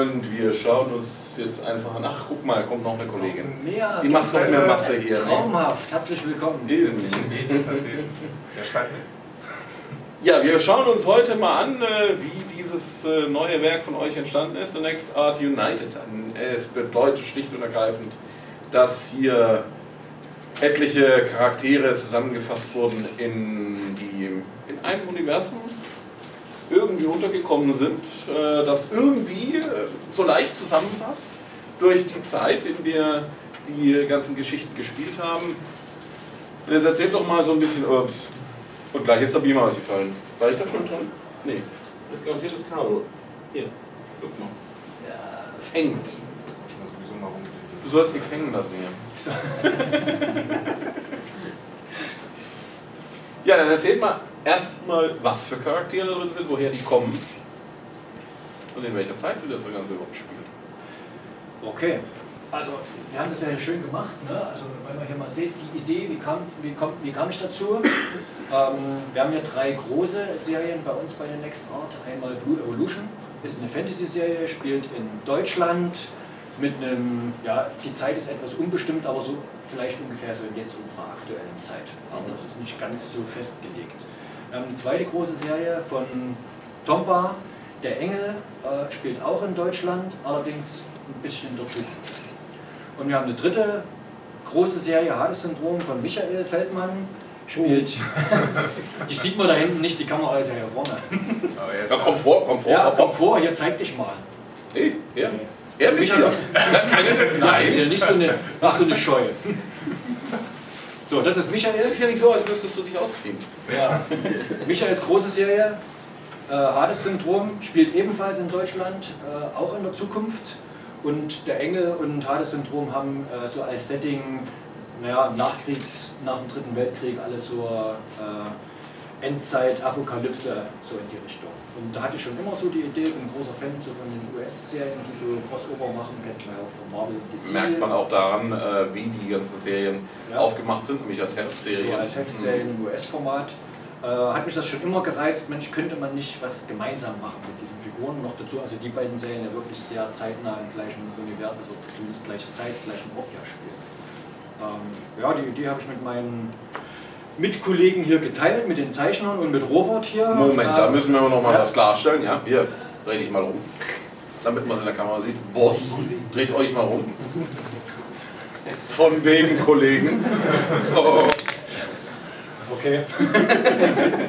Und wir schauen uns jetzt einfach an. Ach, guck mal, kommt noch eine Kollegin. Mehr Die macht noch mehr Masse hier. Ne? Traumhaft, herzlich willkommen. Eben. Ja, wir schauen uns heute mal an, äh, wie dieses äh, neue Werk von euch entstanden ist, The Next Art United. Es bedeutet schlicht und ergreifend, dass hier etliche Charaktere zusammengefasst wurden, in die in einem Universum irgendwie untergekommen sind, äh, das irgendwie äh, so leicht zusammenpasst durch die Zeit, in der die ganzen Geschichten gespielt haben. Und jetzt erzählt doch mal so ein bisschen, ups, und gleich ist der Beamer ausgefallen. War ich da schon dran? Nee. Das garantiert das Kabel. Hier, guck mal. Es hängt. Du sollst nichts hängen lassen hier. ja, dann erzählt mal erstmal, was für Charaktere drin sind, woher die kommen und in welcher Zeit das Ganze überhaupt spielt. Okay, also wir haben das ja schön gemacht. Ne? Also wenn man hier mal sieht, die Idee, wie kam, wie kommt, wie kam ich dazu? ähm, wir haben ja drei große Serien bei uns bei der Next Art. Einmal Blue Evolution, ist eine Fantasy-Serie, spielt in Deutschland mit einem, ja, die Zeit ist etwas unbestimmt, aber so vielleicht ungefähr so in jetzt unserer aktuellen Zeit. Aber das ist nicht ganz so festgelegt. Wir haben eine zweite große Serie von Tomba, der Engel, äh, spielt auch in Deutschland, allerdings ein bisschen in der Zukunft. Und wir haben eine dritte große Serie, Hades-Syndrom von Michael Feldmann, spielt, die sieht man da hinten nicht, die Kamera ist ja hier vorne. Er ist Ja, komm vor, komm vor. Ja, komm vor, hier zeig dich mal. Hey, ja. Er mit Michael- dir. Keine, Nein, ist ja nicht so eine, nicht so eine Scheue. So, das ist Es Michael. ist ja nicht so, als müsstest du dich ausziehen. Ja. Michaels große Serie, äh, Hades-Syndrom, spielt ebenfalls in Deutschland, äh, auch in der Zukunft. Und der Engel und Hades-Syndrom haben äh, so als Setting, naja, Nachkriegs, nach dem Dritten Weltkrieg, alles so Endzeit, Apokalypse, so in die Richtung. Und da hatte ich schon immer so die Idee, bin ein großer Fan so von den US-Serien, die so Crossover machen, kennt man ja auch von Marvel, DC. Merkt man auch daran, äh, wie die ganzen Serien Ja. aufgemacht sind, nämlich als Heftserien. So als Heftserien im US-Format. Äh, hat mich das schon immer gereizt, Mensch, könnte man nicht was gemeinsam machen mit diesen Figuren noch dazu. Also die beiden Serien ja wirklich sehr zeitnah im gleichen Universum, also zumindest gleiche Zeit, gleichen Ort ja spielen. Ähm, ja, die Idee habe ich mit meinen Mitkollegen hier geteilt, mit den Zeichnern und mit Robert hier. Moment, da Ähm, müssen wir noch mal ja. was klarstellen. Ja, hier, dreh dich mal rum. Damit man es in der Kamera sieht. Boss, dreht euch mal rum. Von wegen Kollegen. Oh. Okay.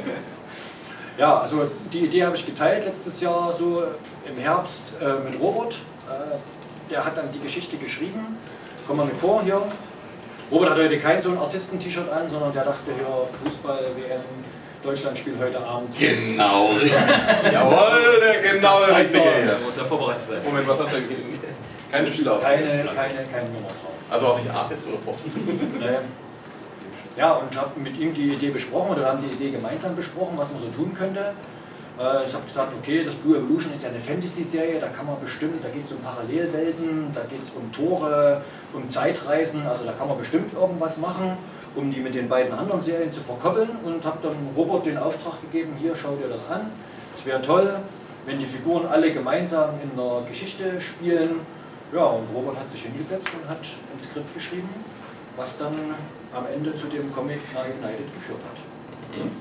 ja, also die Idee habe ich geteilt letztes Jahr so im Herbst äh, mit Robert. Äh, der hat dann die Geschichte geschrieben. Komm mal mit vor hier. Robert hat heute kein so ein Artisten-T-Shirt an, sondern der dachte hier Fußball, WM, Deutschland spielt heute Abend. Genau richtig. Jawohl, der genau der richtige er. hier. muss ja vorbereitet sein. Moment, was hast du denn? Keine Spieler Keine, keine, keine Nummer drauf. Also auch nicht Artist oder Boss. Nee. Ja, und habe mit ihm die Idee besprochen oder wir haben die Idee gemeinsam besprochen, was man so tun könnte. Äh, Ich habe gesagt, okay, das Blue Evolution ist ja eine Fantasy-Serie, da kann man bestimmt, da geht es um Parallelwelten, da geht es um Tore, um Zeitreisen, also da kann man bestimmt irgendwas machen, um die mit den beiden anderen Serien zu verkoppeln und habe dann Robert den Auftrag gegeben, hier, schau dir das an. Es wäre toll, wenn die Figuren alle gemeinsam in der Geschichte spielen. Ja, und Robert hat sich hingesetzt und hat ein Skript geschrieben, was dann am Ende zu dem Comic United geführt hat. Mhm.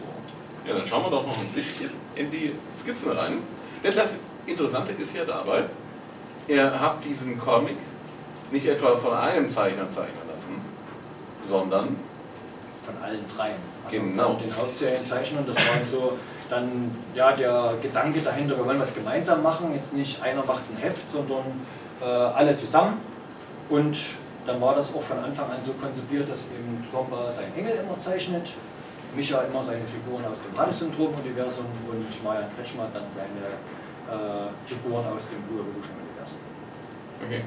Ja, dann schauen wir doch noch ein bisschen in die Skizzen rein. Denn das Interessante ist ja dabei, ihr habt diesen Comic nicht etwa von einem Zeichner zeichnen lassen, sondern Von allen dreien. Also Genau. von den Hauptserienzeichnern, das war so dann ja der Gedanke dahinter, wir wollen was gemeinsam machen, jetzt nicht einer macht ein Heft, sondern äh, alle zusammen. Und dann war das auch von Anfang an so konzipiert, dass eben Tromba seinen Engel immer zeichnet, Micha immer seine Figuren aus dem Hades-Syndrom-Universum und Marian Kretschmer dann seine äh, Figuren aus dem Blue Evolution-Universum. Okay.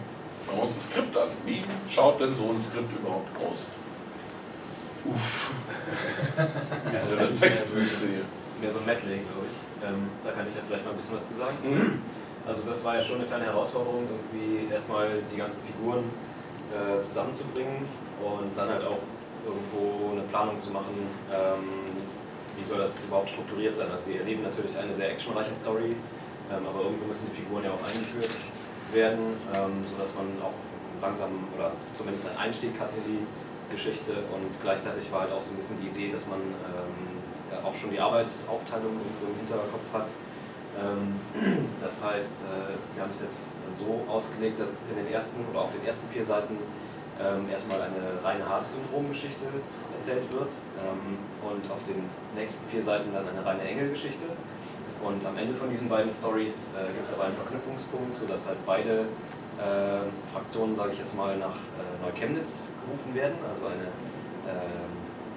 Schauen wir uns das Skript an. Wie schaut denn so ein Skript überhaupt aus? Ja, Also das das ist Textwüste hier. mehr so ein Medley, glaube ich. Ähm, da kann ich ja vielleicht mal ein bisschen was zu sagen. Mhm. Also das war ja schon eine kleine Herausforderung, irgendwie erstmal die ganzen Figuren äh, zusammenzubringen und dann halt auch irgendwo eine Planung zu machen, ähm, wie soll das überhaupt strukturiert sein. Also sie erleben natürlich eine sehr actionreiche Story, ähm, aber irgendwo müssen die Figuren ja auch eingeführt werden, ähm, sodass man auch langsam oder zumindest einen Einstieg hat in die Geschichte und gleichzeitig war halt auch so ein bisschen die Idee, dass man ähm, ja, auch schon die Arbeitsaufteilung irgendwo im Hinterkopf hat. Ähm, das heißt, äh, wir haben es jetzt so ausgelegt, dass in den ersten oder auf den ersten vier Seiten ähm, erstmal eine reine Hades-Syndrom-Geschichte erzählt wird ähm, und auf den nächsten vier Seiten dann eine reine Engel-Geschichte. Und am Ende von diesen beiden Stories äh, gibt es aber einen Verknüpfungspunkt, sodass halt beide äh, Fraktionen, sage ich jetzt mal, nach äh, Neuchemnitz gerufen werden, also eine ähm,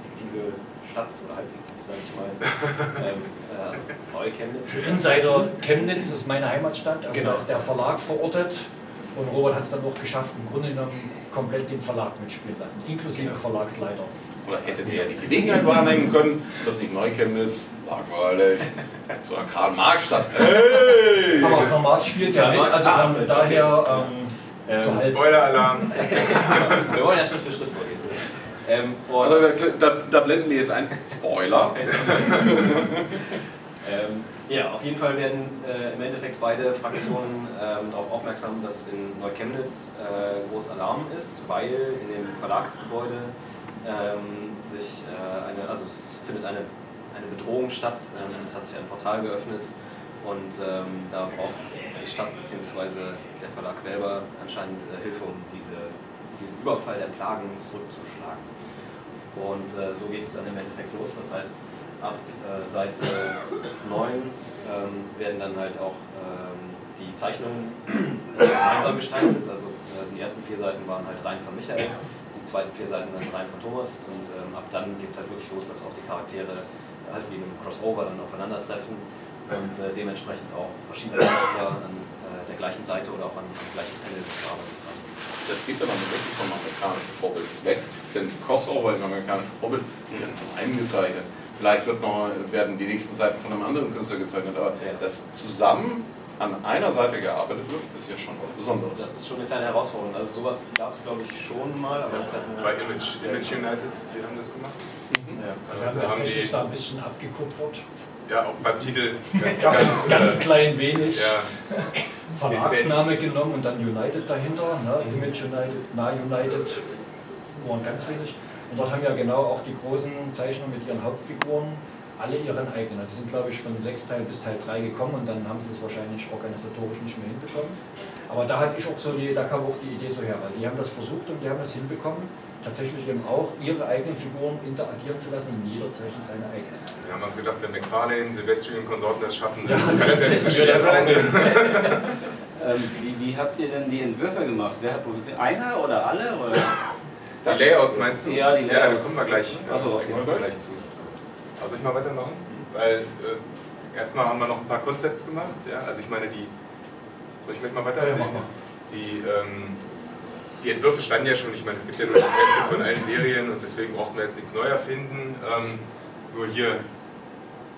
fiktive Stadt oder halbfiktiv, sage ich mal, ähm, äh, Neuchemnitz. Für Insider Chemnitz ist meine Heimatstadt, also Genau. da ist der Verlag verortet und Robert hat es dann auch geschafft, im Grunde genommen komplett den Verlag mitspielen lassen, inklusive Verlagsleiter. Oder hättet ihr die Gelegenheit wahrnehmen können, dass nicht Neuchemnitz, langweilig, sondern Karl-Marx-Stadt. Hey! Aber Karl Marx spielt ja Karl mit, Marx, also ah, von daher ähm, Ähm. Spoiler-Alarm. Wir wollen ja Schritt für Schritt vorgehen. Ähm, Also da, da, da blenden wir jetzt ein Spoiler. Ähm, ja, auf jeden Fall werden äh, im Endeffekt beide Fraktionen ähm, darauf aufmerksam, dass in Neuchemnitz äh, groß Alarm ist, weil in dem Verlagsgebäude ähm, sich äh, eine, also es findet eine, eine Bedrohung statt, ähm, es hat sich ein Portal geöffnet und ähm, da braucht die Stadt bzw. der Verlag selber anscheinend äh, Hilfe, um diese, diesen Überfall der Plagen zurückzuschlagen. Und äh, so geht es dann im Endeffekt los. Das heißt, ab äh, Seite 9 ähm, werden dann halt auch ähm, die Zeichnungen gemeinsam gestaltet. Also äh, die ersten vier Seiten waren halt rein von Michael, die zweiten vier Seiten dann rein von Thomas. Und ähm, ab dann geht es halt wirklich los, dass auch die Charaktere halt wie einem Crossover dann aufeinandertreffen und äh, dementsprechend auch verschiedene Künstler an äh, der gleichen Seite oder auch an, am gleichen Panel gearbeitet haben. Das geht aber wirklich vom amerikanischen Vorbild weg, denn Crossover im amerikanischen die werden von einem gezeichnet. Vielleicht wird noch, werden die nächsten Seiten von einem anderen Künstler gezeichnet, aber Ja. dass zusammen an einer Seite gearbeitet wird, ist ja schon was Besonderes. Das ist schon eine kleine Herausforderung. Also sowas gab es glaube ich schon mal, aber das hat Bei Image, Image United, die haben das gemacht. Ja. Also wir haben Da haben tatsächlich die- da ein bisschen abgekupfert. Ja, auch beim Titel ganz, Ganz, ganz äh, klein wenig. Ja, Verlagsname genommen und dann United dahinter, ne? Image United, Na United, waren ganz wenig. Und dort haben ja genau auch die großen Zeichner mit ihren Hauptfiguren alle ihren eigenen. Also sie sind, glaube ich, von sechs Teil bis Teil 3 gekommen und dann haben sie es wahrscheinlich organisatorisch nicht mehr hinbekommen. Aber da hatte ich auch so die, da kam auch die Idee so her, weil die haben das versucht und die haben das hinbekommen, tatsächlich eben auch ihre eigenen Figuren interagieren zu lassen und jeder zeichnet seine eigenen. wir haben uns gedacht, wenn McFarlane, Silvestri und Konsorten das schaffen, Ja, dann kann das ja nicht so schwer sein. Ähm, wie, wie habt ihr denn die Entwürfe gemacht? Wer hat einer oder alle? Oder? Die Layouts meinst du? Ja, die Ja, da Layouts. kommen wir gleich, Ach so, da kommen wir gleich zu. Also ich mal weitermachen? Weil äh, erstmal haben wir noch ein paar Konzepte gemacht. Ja? Also ich meine, die. Soll ich gleich mal weiter Ja, erzählen? mal. Die, ähm, die Entwürfe standen ja schon. Ich meine, es gibt ja nur die Hälfte von allen Serien und deswegen brauchten wir jetzt nichts neu erfinden. Ähm, nur hier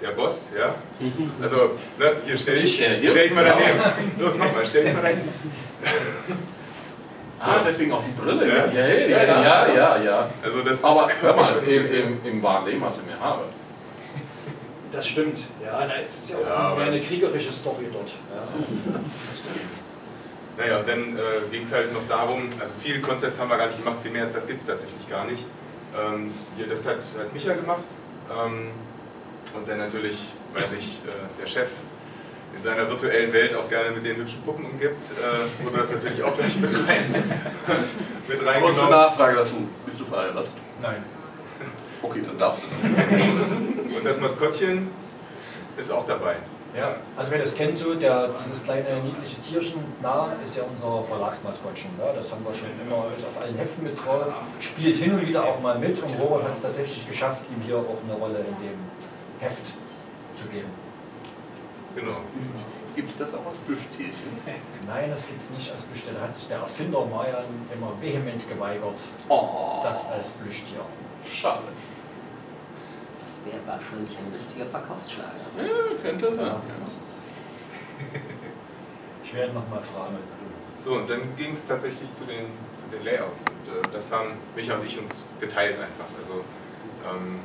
der Boss, ja. Also, ne, hier stell dich, Ja, hier. stell dich mal daneben. Los, mach mal, stell dich mal dahin. Ah, deswegen auch die Brille. Ja. Ja, ja, ja, ja, ja. ja. Also das Aber ist, hör mal, im, im, im wahren Leben hast du mehr Haare. Das stimmt, ja, na, es ist ja auch Ja, aber- eine kriegerische Story dort. Ja. Naja, und dann äh, ging es halt noch darum, also viele Konzepte haben wir gar nicht gemacht, viel mehr als das gibt es tatsächlich gar nicht. Ähm, hier, das hat, hat Micha gemacht. Ähm, und dann natürlich, weil sich äh, der Chef in seiner virtuellen Welt auch gerne mit den hübschen Puppen umgibt, äh, wurde das natürlich auch gleich mit, rein, mit Kurze reingenommen. Nachfrage dazu. Bist du verheiratet? Nein. Okay, dann darfst du das. Und das Maskottchen ist auch dabei. Ja, also wer das kennt, so der, dieses kleine niedliche Tierchen, Na, ist ja unser Verlagsmaskottchen. Ja, das haben wir schon immer, ist auf allen Heften mit drauf, spielt hin und wieder auch mal mit und Robert hat es tatsächlich geschafft, ihm hier auch eine Rolle in dem Heft zu geben. Genau. Gibt es das auch als Plüschtierchen? Nein, das gibt es nicht als Bestelle. Hat sich der Erfinder Mayan immer vehement geweigert, Oh, das als Plüschtier. schade. Das wäre wahrscheinlich ein richtiger Verkaufsschlager. Ja, könnte sein. Ja. Ich werde nochmal fragen. So, So, und dann ging es tatsächlich zu den, zu den Layouts. Und äh, das haben Micha und ich uns geteilt einfach. Also ähm,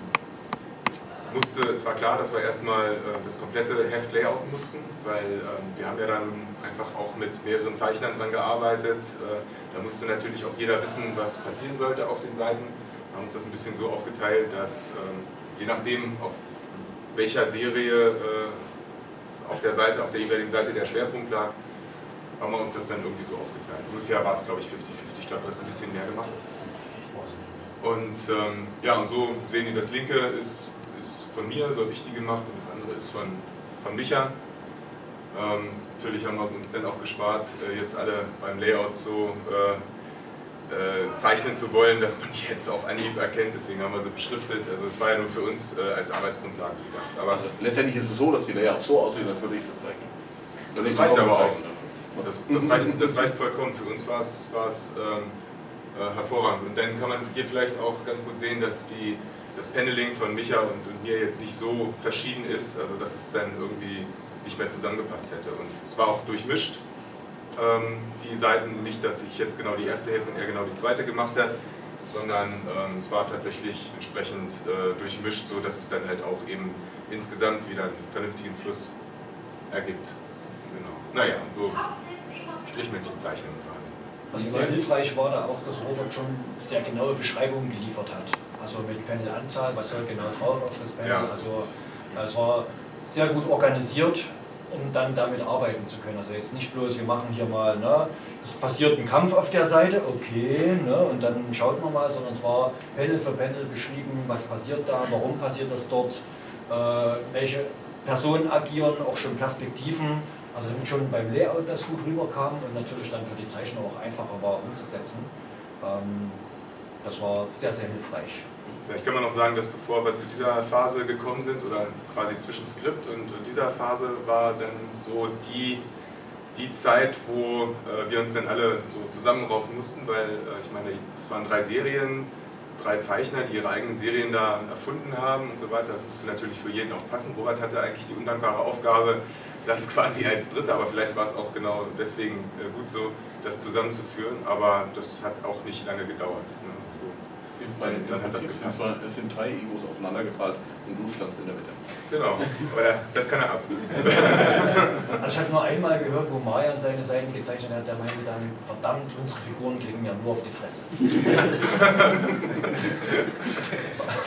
musste, es war klar, dass wir erstmal äh, das komplette Heft layouten mussten, weil ähm, wir haben ja dann einfach auch mit mehreren Zeichnern dran gearbeitet. Äh, da musste natürlich auch jeder wissen, was passieren sollte auf den Seiten. Wir haben uns das ein bisschen so aufgeteilt, dass ähm, je nachdem, auf welcher Serie äh, auf der Seite, auf der jeweiligen Seite der Schwerpunkt lag, haben wir uns das dann irgendwie so aufgeteilt. Ungefähr war es, glaube ich, 50-50. Ich glaube, du hast ein bisschen mehr gemacht. Und ähm, ja, und so sehen die, das linke ist, ist von mir, so habe ich die gemacht und das andere ist von, von Micha. Ähm, natürlich haben wir es uns dann auch gespart, äh, jetzt alle beim Layout so äh, äh, zeichnen zu wollen, dass man die jetzt auf Anhieb erkennt. Deswegen haben wir sie beschriftet. Also es war ja nur für uns äh, als Arbeitsgrundlage gedacht. Aber also letztendlich ist es so, dass die Layouts so aussehen, als würde ich es zeichnen. Das reicht aber auch. Das, das, reicht, das reicht vollkommen. Für uns war es, war es ähm, äh, hervorragend. Und dann kann man hier vielleicht auch ganz gut sehen, dass die, das Paneling von Micha und, mir jetzt nicht so verschieden ist, also dass es dann irgendwie nicht mehr zusammengepasst hätte. Und es war auch durchmischt. Ähm, die Seiten, nicht, dass ich jetzt genau die erste Hälfte und er genau die zweite gemacht hat, sondern ähm, es war tatsächlich entsprechend äh, durchmischt, so dass es dann halt auch eben insgesamt wieder einen vernünftigen Fluss ergibt. Genau. Naja, und so Strichmännchen zeichnen quasi. Also sehr hilfreich war da auch, dass Robert schon sehr genaue Beschreibungen geliefert hat. Also mit Panelanzahl, was soll genau drauf auf das Panel. Ja. Also es war sehr gut organisiert, um dann damit arbeiten zu können. Also jetzt nicht bloß, wir machen hier mal, ne, es passiert ein Kampf auf der Seite, okay, ne, und dann schaut man mal, sondern es war Panel für Panel beschrieben, was passiert da, warum passiert das dort, äh, welche Personen agieren, auch schon Perspektiven, also damit schon beim Layout das gut rüberkam und natürlich dann für die Zeichner auch einfacher war umzusetzen. Ähm, das war sehr, sehr hilfreich. Vielleicht kann man noch sagen, dass bevor wir zu dieser Phase gekommen sind oder quasi zwischen Skript und dieser Phase war dann so die, die Zeit, wo äh, wir uns dann alle so zusammenraufen mussten, weil äh, ich meine, es waren drei Serien, drei Zeichner, die ihre eigenen Serien da erfunden haben und so weiter. Das musste natürlich für jeden auch passen. Robert hatte eigentlich die undankbare Aufgabe, das quasi als Dritter, aber vielleicht war es auch genau deswegen äh, gut so, das zusammenzuführen, aber das hat auch nicht lange gedauert. Ne? Den dann hat das gepasst. Es sind drei Egos aufeinander geprallt und du standst in der Mitte. Genau, aber das kann er ab. also ich habe nur einmal gehört, wo Marian seine Seiten gezeichnet hat, der meinte dann, verdammt, unsere Figuren kriegen ja nur auf die Fresse.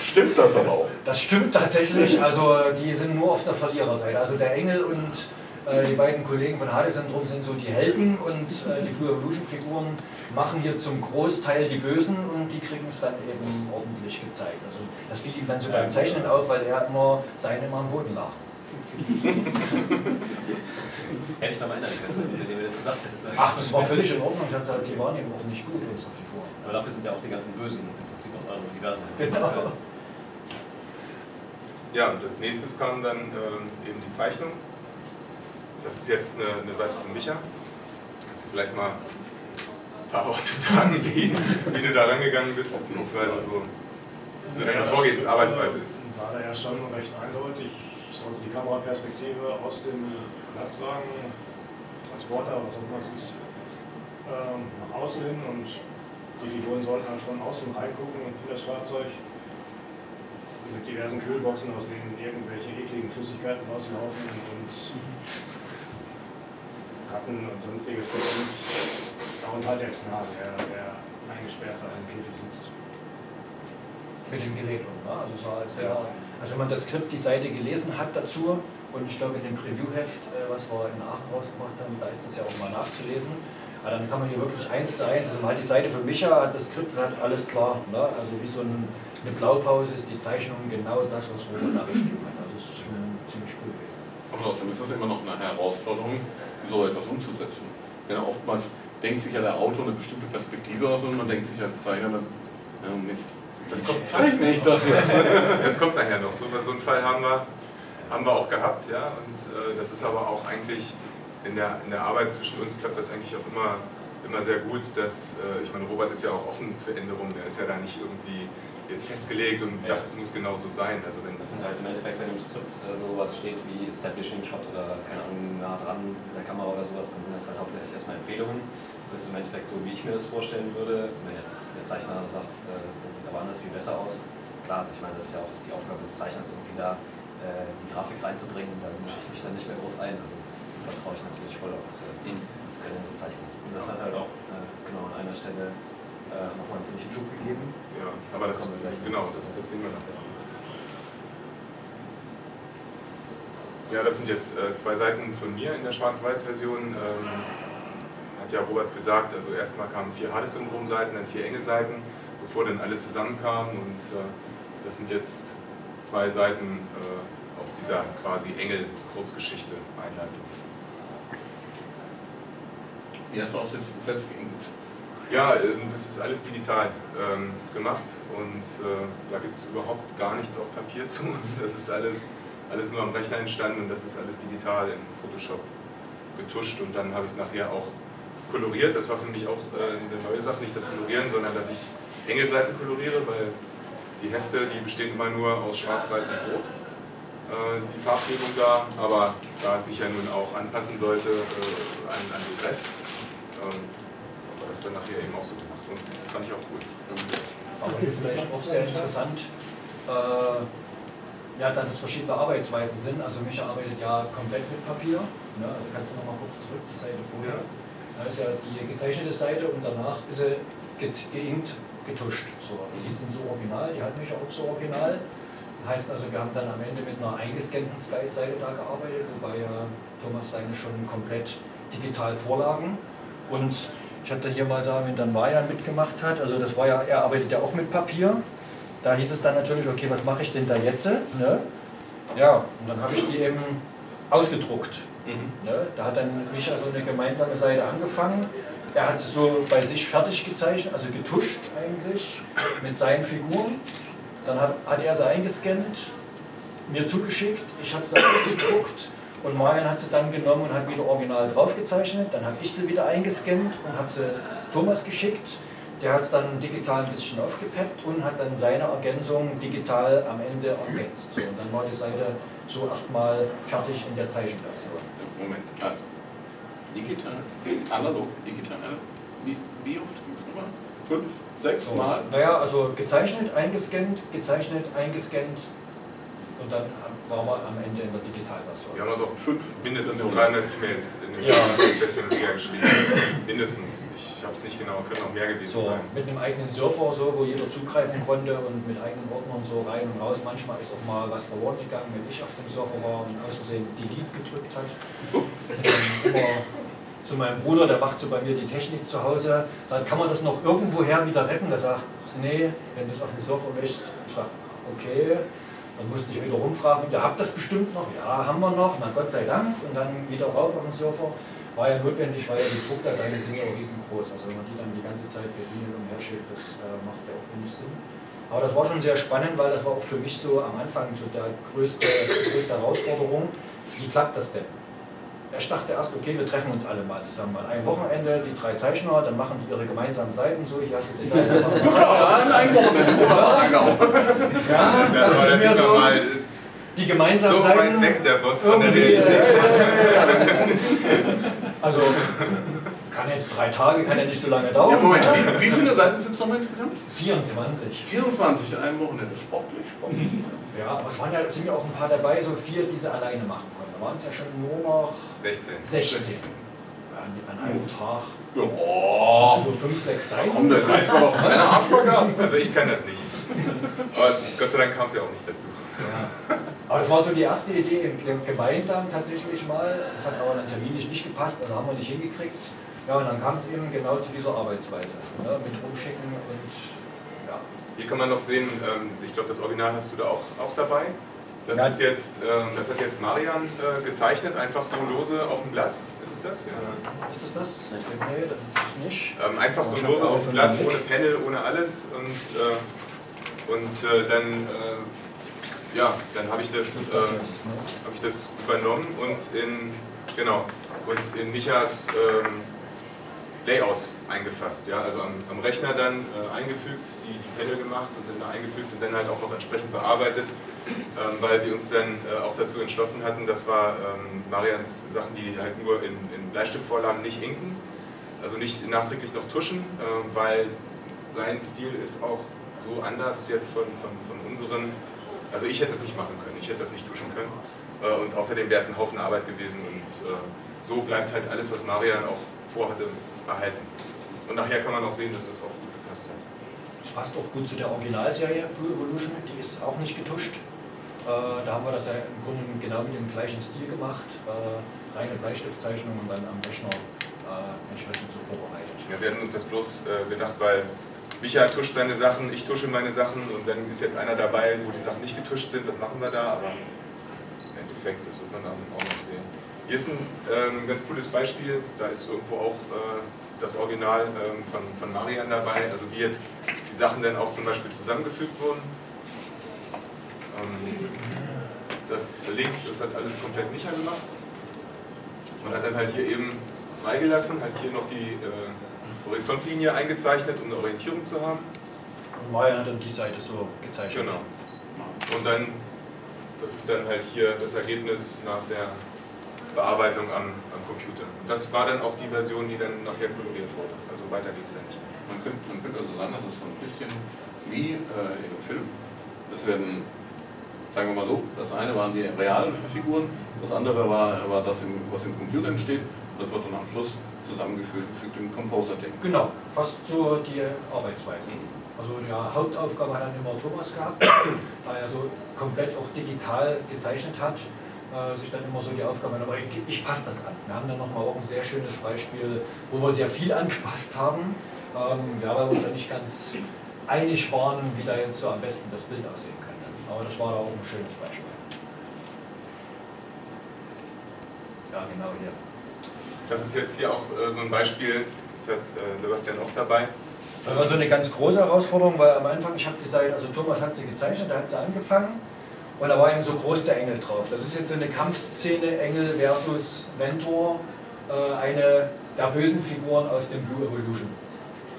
stimmt das aber auch? Das stimmt tatsächlich, also die sind nur auf der Verliererseite. Also der Engel und äh, die beiden Kollegen von Hadezentrum sind so die Helden und äh, die Blue Evolution Figuren machen hier zum Großteil die Bösen und die kriegen es dann eben ordentlich gezeigt. Also das fiel ihm dann so beim Zeichnen auf, weil er immer seine immer am Boden lag. Hätte ich noch erinnern können, wenn ihr mir das gesagt hättet. Ach, das war völlig in Ordnung. Ich hatte, die waren eben auch nicht gut, unsere Figuren. Aber dafür sind ja auch die ganzen Bösen im Prinzip aus eurem Universum. Genau. Ja, und als nächstes kam dann ähm, eben die Zeichnung. Das ist jetzt eine, eine Seite von Micha. Kannst du vielleicht mal ein paar Worte sagen, wie, wie du da rangegangen bist, beziehungsweise so, so deine Vorgehensarbeitsweise ist? War da ja schon recht eindeutig. Ich sollte die Kameraperspektive aus dem Lastwagen, Transporter, was auch immer es ist, ähm, nach außen hin und die Figuren sollten dann von außen reingucken in das Fahrzeug mit diversen Kühlboxen, aus denen irgendwelche ekligen Flüssigkeiten rauslaufen und Ratten und sonstiges. Und bei uns halt der Knarr, der, der eingesperrt da im Käfig sitzt. Mit dem Gerät, ne? also, sehr, also wenn man das Skript, die Seite gelesen hat dazu, und ich glaube in dem Preview-Heft, äh, was wir in Aachen rausgemacht haben, da ist das ja auch mal nachzulesen. Aber dann kann man hier wirklich eins zu eins, also man hat die Seite für Micha, hat das Skript, hat alles klar. Ne? Also wie so ein, eine Blaupause ist die Zeichnung genau das, was Robert da beschrieben hat. Also das ist schon ziemlich cool gewesen. Aber trotzdem ist das immer noch eine Herausforderung, so etwas umzusetzen. Denn oftmals denkt sich ja der Autor eine bestimmte Perspektive aus und man denkt sich als Zeichner dann, ja Mist, das kommt, das, nicht das jetzt. das kommt nachher noch. So, so einen Fall haben wir, haben wir auch gehabt, ja. Und äh, das ist aber auch eigentlich in der, in der Arbeit zwischen uns klappt das eigentlich auch immer, immer sehr gut, dass, äh, ich meine, Robert ist ja auch offen für Änderungen, der ist ja da nicht irgendwie jetzt festgelegt und sagt, es muss genau so sein. Also wenn das sind halt im Endeffekt, wenn im Skript äh, sowas steht wie Establishing Shot oder keine Ahnung, nah dran mit der Kamera oder sowas, dann sind das halt hauptsächlich erstmal Empfehlungen. Das ist im Endeffekt so, wie ich mir das vorstellen würde. Wenn jetzt der Zeichner sagt, äh, das sieht aber anders viel besser aus, klar, ich meine, das ist ja auch die Aufgabe des Zeichners, irgendwie da äh, die Grafik reinzubringen, da mische ich mich dann nicht mehr groß ein. Also da vertraue ich natürlich voll auf äh, das Können des Zeichners. Und das hat halt auch genau an einer Stelle äh, nochmal einen ziemlichen Schub gegeben. Ja, aber das, gleich noch genau, das, das sehen wir nachher. Ja, das sind jetzt äh, zwei Seiten von mir in der Schwarz-Weiß-Version. Ähm, hat ja Robert gesagt, also erstmal kamen vier Hades-Syndrom-Seiten, dann vier Engel-Seiten, bevor dann alle zusammenkamen und äh, das sind jetzt zwei Seiten äh, aus dieser quasi Engel-Kurzgeschichte, Einleitung. Die hast du auch selbst, geinkt. Ja, ähm, das ist alles digital ähm, gemacht und äh, da gibt es überhaupt gar nichts auf Papier zu. Das ist alles, alles nur am Rechner entstanden und das ist alles digital in Photoshop getuscht und dann habe ich es nachher auch koloriert. Das war für mich auch äh, eine neue Sache, nicht das Kolorieren, sondern dass ich Engelseiten koloriere, weil die Hefte, die bestehen immer nur aus Schwarz, Weiß und Rot, äh, die Farbgebung da, aber da es sich ja nun auch anpassen sollte äh, an, an den Rest, ähm, das dann nachher eben auch so gemacht und fand ich auch cool. Aber hier vielleicht auch sehr interessant, äh, ja, dass es verschiedene Arbeitsweisen sind. Also Micha arbeitet ja komplett mit Papier. Ne? Also kannst du noch mal kurz zurück, die Seite vorher. Da ist ja die gezeichnete Seite und danach ist sie get- geinkt, getuscht. So, die sind so original, die hat Micha auch so original. Heißt also, wir haben dann am Ende mit einer eingescannten Seite da gearbeitet, wobei ja Thomas seine schon komplett digital vorlagen. Und ich hatte hier mal sagen, wenn dann Marian mitgemacht hat, also das war ja, er arbeitet ja auch mit Papier. Da hieß es dann natürlich, okay, was mache ich denn da jetzt? Ne? Ja, und dann habe ich die eben ausgedruckt. Mhm. Ne? Da hat dann Micha so eine gemeinsame Seite angefangen. Er hat sie so bei sich fertig gezeichnet, also getuscht eigentlich, mit seinen Figuren. Dann hat, hat er sie eingescannt, mir zugeschickt, ich habe sie ausgedruckt und Marian hat sie dann genommen und hat wieder original draufgezeichnet. Dann habe ich sie wieder eingescannt und habe sie Thomas geschickt. Der hat es dann digital ein bisschen aufgepeppt und hat dann seine Ergänzung digital am Ende ergänzt. So, und dann war die Seite so erstmal fertig in der Zeichenversion. Moment, also. Digital, analog, digital, analog. Wie, wie oft ging es nochmal? Fünf, sechs So. Mal? Naja, also gezeichnet, eingescannt, gezeichnet, eingescannt und dann waren wir am Ende in der Digitalversion. Wir haben also auch Fünf. mindestens Millionen. 300 E-Mails in den Ja. Prozessmanager geschrieben. Mindestens. Ich habe es nicht genau, können auch mehr gewesen So, sein. mit einem eigenen Server, so, wo jeder zugreifen konnte und mit eigenen Ordnern so rein und raus. Manchmal ist auch mal was verloren gegangen, wenn ich auf dem Server war und aus Versehen Delete gedrückt hat. Und dann immer zu meinem Bruder, der macht so bei mir die Technik zu Hause, sagt, kann man das noch irgendwoher wieder retten? Der sagt, nee, wenn du es auf dem Server möchtest. Ich sage, okay. Dann musste ich wieder rumfragen, ihr habt das bestimmt noch? Ja, haben wir noch, na Gott sei Dank. Und dann wieder rauf auf den Server. War ja notwendig, weil ja die Druckdateien sind ja riesengroß. Also wenn man die dann die ganze Zeit per E-Mail umherschickt, das äh, macht ja auch wenig Sinn. Aber das war schon sehr spannend, weil das war auch für mich so am Anfang so der größte, größte Herausforderung. Wie klappt das denn? Ich dachte erst, okay, wir treffen uns alle mal zusammen an einem Wochenende, die drei Zeichner, dann machen die ihre gemeinsamen Seiten, so, hast du die Seite. Ja klar, in einem Wochenende. Ja, Da war dachte der ich mir sieht so, mal die gemeinsamen so Seiten. weit weg, der Boss von der Realität. äh, Also, kann jetzt drei Tage, kann ja nicht so lange dauern. Ja, Moment, wie, wie viele Seiten sind es nochmal insgesamt? 24. 24 in einem Wochenende. Sportlich, sportlich. Ja, aber es waren ja, sind ja auch ein paar dabei, so vier, die sie alleine machen konnten. Da waren es ja schon nur noch 16. 16. An, an einem Tag. Ja. Oh, So fünf, sechs Seiten. komm, das reißt aber doch keine Arschbacker. Also ich kann das nicht. Aber Gott sei Dank kam es ja auch nicht dazu. Ja. Aber das war so die erste Idee, gemeinsam tatsächlich mal. Das hat aber dann terminlich nicht gepasst, also haben wir nicht hingekriegt. Ja, und dann kam es eben genau zu dieser Arbeitsweise. Ne, mit rumschicken und ja. Hier kann man noch sehen, ähm, ich glaube, das Original hast du da auch, auch dabei. Das, Ja. ist jetzt, ähm, das hat jetzt Marian äh, gezeichnet, einfach so lose auf dem Blatt. Ist es das? Ja. Ist das das? Nee, das ist es nicht. Ähm, einfach so lose auf dem Blatt, ohne Panel, ohne alles. Und, äh, und äh, dann, äh, ja, dann habe ich das, äh, ne? habe ich das übernommen und in, genau, und in Michas ähm, Layout eingefasst. Ja? Also am, am Rechner dann äh, eingefügt, die, die Panel gemacht und dann da eingefügt und dann halt auch noch entsprechend bearbeitet, ähm, weil wir uns dann äh, auch dazu entschlossen hatten, das war ähm, Marians Sachen, die halt nur in, in Bleistiftvorlagen nicht inken, also nicht nachträglich noch tuschen, äh, weil sein Stil ist auch so anders jetzt von, von, von unseren. Also ich hätte das nicht machen können, ich hätte das nicht tuschen können. Äh, und außerdem wäre es ein Haufen Arbeit gewesen und äh, so bleibt halt alles, was Marian auch vorhatte, erhalten. Und nachher kann man auch sehen, dass es auch gut gepasst hat. Das passt auch gut zu der Originalserie Blue Evolution, die ist auch nicht getuscht. Äh, da haben wir das ja im Grunde genau mit dem gleichen Stil gemacht. Äh, reine Bleistiftzeichnung und dann am Rechner äh, entsprechend so vorbereitet. Ja, wir hatten uns das bloß äh, gedacht, weil Micha tuscht seine Sachen, ich tusche meine Sachen und dann ist jetzt einer dabei, wo die Sachen nicht getuscht sind, was machen wir da? Aber im Endeffekt, das wird man dann auch noch sehen. Hier ist ein ähm, ganz cooles Beispiel, da ist irgendwo auch äh, das Original ähm, von, von Marian dabei, also wie jetzt die Sachen dann auch zum Beispiel zusammengefügt wurden. Ähm, das links, das hat alles komplett Micha gemacht. Man hat dann halt hier eben freigelassen, hat hier noch die äh, Horizontlinie eingezeichnet, um eine Orientierung zu haben. Und Marian hat dann die Seite so gezeichnet. Genau. Und dann, das ist dann halt hier das Ergebnis nach der Bearbeitung am, am Computer. Und das war dann auch die Version, die dann nachher koloriert wurde. Also weiter ging es ja nicht. Man könnte, man könnte also sagen, das ist so ein bisschen wie äh, in einem Film. Das werden, sagen wir mal so, das eine waren die realen Figuren, das andere war, war das, im, was im Computer entsteht. Und das wird dann am Schluss zusammengefügt im Composer-Team. Genau, fast so die Arbeitsweise. Also die Hauptaufgabe hat dann immer Thomas gehabt, da er so komplett auch digital gezeichnet hat, äh, sich dann immer so die Aufgabe, aber ich, ich passe das an. Wir haben dann nochmal auch ein sehr schönes Beispiel, wo wir sehr viel angepasst haben, ähm, ja, weil wir uns ja nicht ganz einig waren, wie da jetzt so am besten das Bild aussehen könnte. Aber das war da auch ein schönes Beispiel. Ja, genau hier. Das ist jetzt hier auch äh, so ein Beispiel, das hat äh, Sebastian auch dabei. Das war so eine ganz große Herausforderung, weil am Anfang, ich habe gesagt, also Thomas hat sie gezeichnet, da hat sie angefangen und da war eben so groß der Engel drauf. Das ist jetzt so eine Kampfszene, Engel versus Mentor, äh, eine der bösen Figuren aus dem Blue Evolution.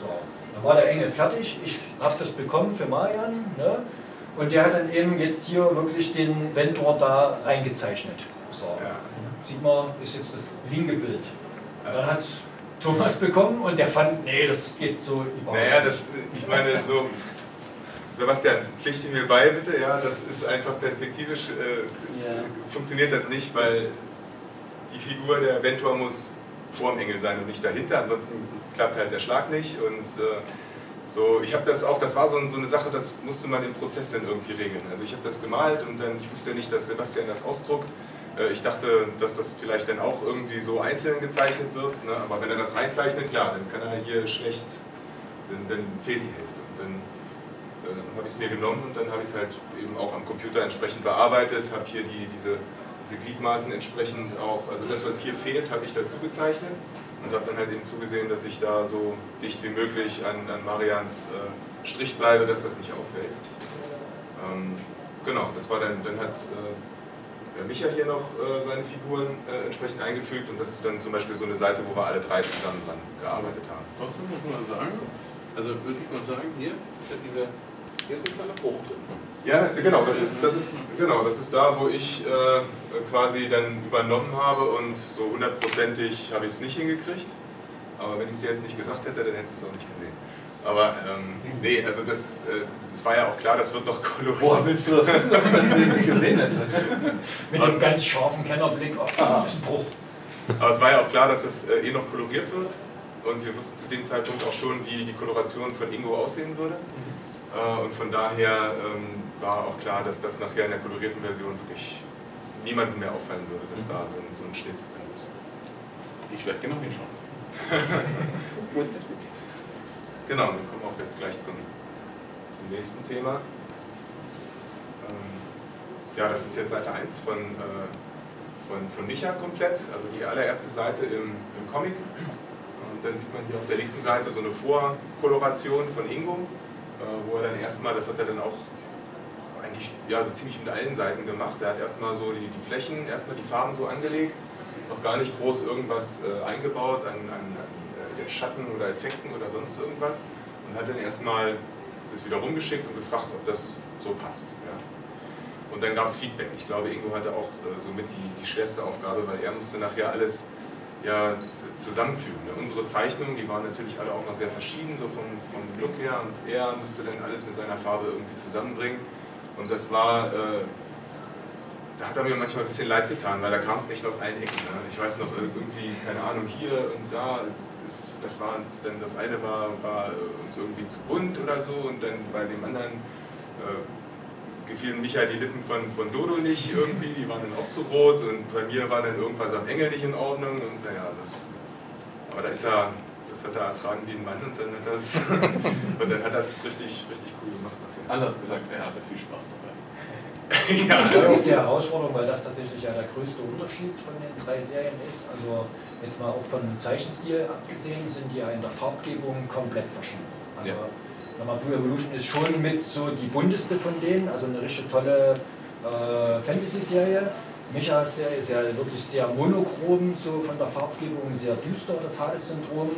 So. Dann war der Engel fertig, ich habe das bekommen für Marian ne? und der hat dann eben jetzt hier wirklich den Ventor da reingezeichnet. So. Ja. Sieht man, ist jetzt das linke Bild. Dann hat es Thomas bekommen und der fand, nee, das geht so überhaupt Naja, nicht. das, ich meine, so, Sebastian, pflichte mir bei bitte, ja, das ist einfach perspektivisch, äh, Ja. funktioniert das nicht, weil die Figur der Ventor muss vor dem Engel sein und nicht dahinter, ansonsten klappt halt der Schlag nicht und äh, so, ich habe das auch, das war so, so eine Sache, das musste man im Prozess dann irgendwie regeln. Also ich habe das gemalt und dann, ich wusste ja nicht, dass Sebastian das ausdruckt. Äh, Ich dachte, dass das vielleicht dann auch irgendwie so einzeln gezeichnet wird, ne? aber wenn er das reinzeichnet, klar, dann kann er hier schlecht, dann, dann fehlt die Hälfte. Und dann äh, habe ich es mir genommen und dann habe ich es halt eben auch am Computer entsprechend bearbeitet, habe hier die, diese, diese Gliedmaßen entsprechend auch, also das, was hier fehlt, habe ich dazu gezeichnet und habe dann halt eben zugesehen, dass ich da so dicht wie möglich an, an Marians äh, Strich bleibe, dass das nicht auffällt. Ähm, genau, das war dann, dann hat äh, Micha hier noch äh, seine Figuren äh, entsprechend eingefügt und das ist dann zum Beispiel so eine Seite, wo wir alle drei zusammen dran gearbeitet haben. Trotzdem muss man sagen, also würde ich mal sagen, hier ist ja dieser, hier ist ein kleiner Bruch drin. Ja, genau, das ist, das ist, genau, das ist da, wo ich äh, quasi dann übernommen habe und so hundertprozentig habe ich es nicht hingekriegt. Aber wenn ich es dir jetzt nicht gesagt hätte, dann hättest du es auch nicht gesehen. Aber ähm, nee, also das, äh, das war ja auch klar, das wird noch koloriert. Woher willst du das wissen, dass ich das nicht gesehen hätte? Mit Also- dem ganz scharfen Kennerblick, das ist ein Bruch. Aber es war ja auch klar, dass es äh, eh noch koloriert wird. Und wir wussten zu dem Zeitpunkt auch schon, wie die Koloration von Ingo aussehen würde. Äh, und von daher ähm, war auch klar, dass das nachher in der kolorierten Version wirklich niemandem mehr auffallen würde, dass da so ein, so ein Schnitt drin ist. Ich werde genau hinschauen. Genau, wir kommen auch jetzt gleich zum, zum nächsten Thema. Ähm, ja, das ist jetzt Seite 1 von, äh, von, von Micha komplett, also die allererste Seite im, im Comic. Und dann sieht man hier auf der linken Seite so eine Vorkoloration von Ingo, äh, wo er dann erstmal, das hat er dann auch eigentlich ja, so ziemlich mit allen Seiten gemacht. Er hat erstmal so die, die Flächen, erstmal die Farben so angelegt, noch gar nicht groß irgendwas äh, eingebaut an, an, an Schatten oder Effekten oder sonst irgendwas und hat dann erstmal das wieder rumgeschickt und gefragt, ob das so passt. Ja. Und dann gab es Feedback. Ich glaube, Ingo hatte auch äh, somit die, die schwerste Aufgabe, weil er musste nachher alles ja, zusammenfügen. Ne? Unsere Zeichnungen, die waren natürlich alle auch noch sehr verschieden, so vom, vom Look her und er musste dann alles mit seiner Farbe irgendwie zusammenbringen und das war, äh, da hat er mir manchmal ein bisschen leid getan, weil da kam es echt aus allen Ecken. Ne? Ich weiß noch irgendwie, keine Ahnung, hier und da, ist, das war dann, das eine war, war uns irgendwie zu bunt oder so und dann bei dem anderen äh, gefielen Michael die Lippen von, von Dodo nicht irgendwie, die waren dann auch zu rot und bei mir war dann irgendwas am Engel nicht in Ordnung und naja, das aber da ist er, das hat er ertragen wie ein Mann und dann hat das, und dann hat das richtig, richtig cool gemacht. Anders gesagt, er hatte viel Spaß dabei. Ja. Das war auch die Herausforderung, weil das tatsächlich ja der größte Unterschied von den drei Serien ist. Also jetzt mal auch von Zeichenstil abgesehen, sind die ja in der Farbgebung komplett verschieden. Also ja. Nochmal Blue Evolution ist schon mit so die bunteste von denen, also eine richtig tolle äh, Fantasy-Serie. Michas Serie ist ja wirklich sehr monochrom, so von der Farbgebung sehr düster, das HS-Syndrom.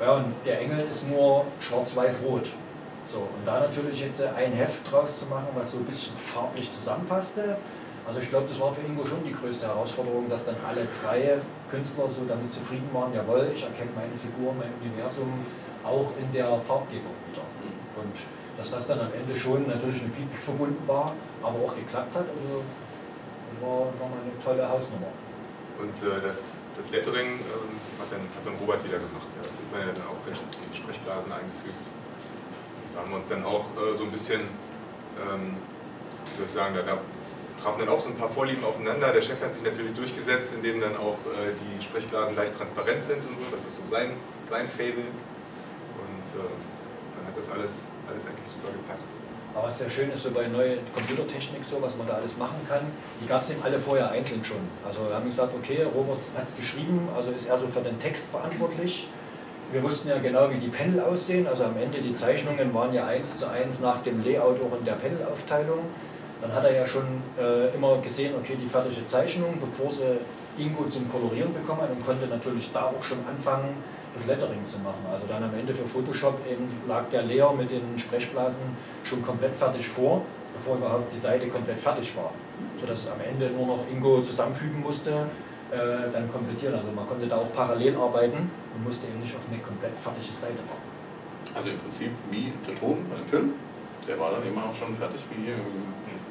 Ja, und der Engel ist nur schwarz-weiß-rot. So, und da natürlich jetzt ein Heft draus zu machen, was so ein bisschen farblich zusammenpasste. Also ich glaube, das war für Ingo schon die größte Herausforderung, dass dann alle drei Künstler so damit zufrieden waren, jawohl, ich erkenne meine Figur, mein Universum auch in der Farbgebung wieder. Und dass das dann am Ende schon natürlich mit Feedback verbunden war, aber auch geklappt hat. Also war, war mal eine tolle Hausnummer. Und äh, das, das Lettering ähm, hat, dann, hat dann Robert wieder gemacht. Ja, das sieht man ja dann auch rechts in die Sprechblasen eingefügt. Da haben wir uns dann auch äh, so ein bisschen, ähm, wie soll ich sagen, da, da, trafen dann auch so ein paar Vorlieben aufeinander. Der Chef hat sich natürlich durchgesetzt, indem dann auch äh, die Sprechblasen leicht transparent sind und so. Das ist so sein, sein Fable. Und äh, dann hat das alles, alles eigentlich super gepasst. Aber was sehr schön ist, so bei neuer Computertechnik, so was man da alles machen kann, die gab es eben alle vorher einzeln schon. Also wir haben gesagt, okay, Robert hat es geschrieben, also ist er so für den Text verantwortlich. Wir wussten ja genau, wie die Panel aussehen, also am Ende die Zeichnungen waren ja eins zu eins nach dem Layout auch in der Panel-Aufteilung. Dann hat er ja schon äh, immer gesehen, okay, die fertige Zeichnung, bevor sie Ingo zum Kolorieren bekommen hat und konnte natürlich da auch schon anfangen, das Lettering zu machen. Also dann am Ende für Photoshop eben lag der Layer mit den Sprechblasen schon komplett fertig vor, bevor überhaupt die Seite komplett fertig war. Sodass es am Ende nur noch Ingo zusammenfügen musste, äh, dann komplettieren. Also man konnte da auch parallel arbeiten und musste eben nicht auf eine komplett fertige Seite warten. Also im Prinzip wie der Ton bei dem Film, der war dann immer auch schon fertig, wie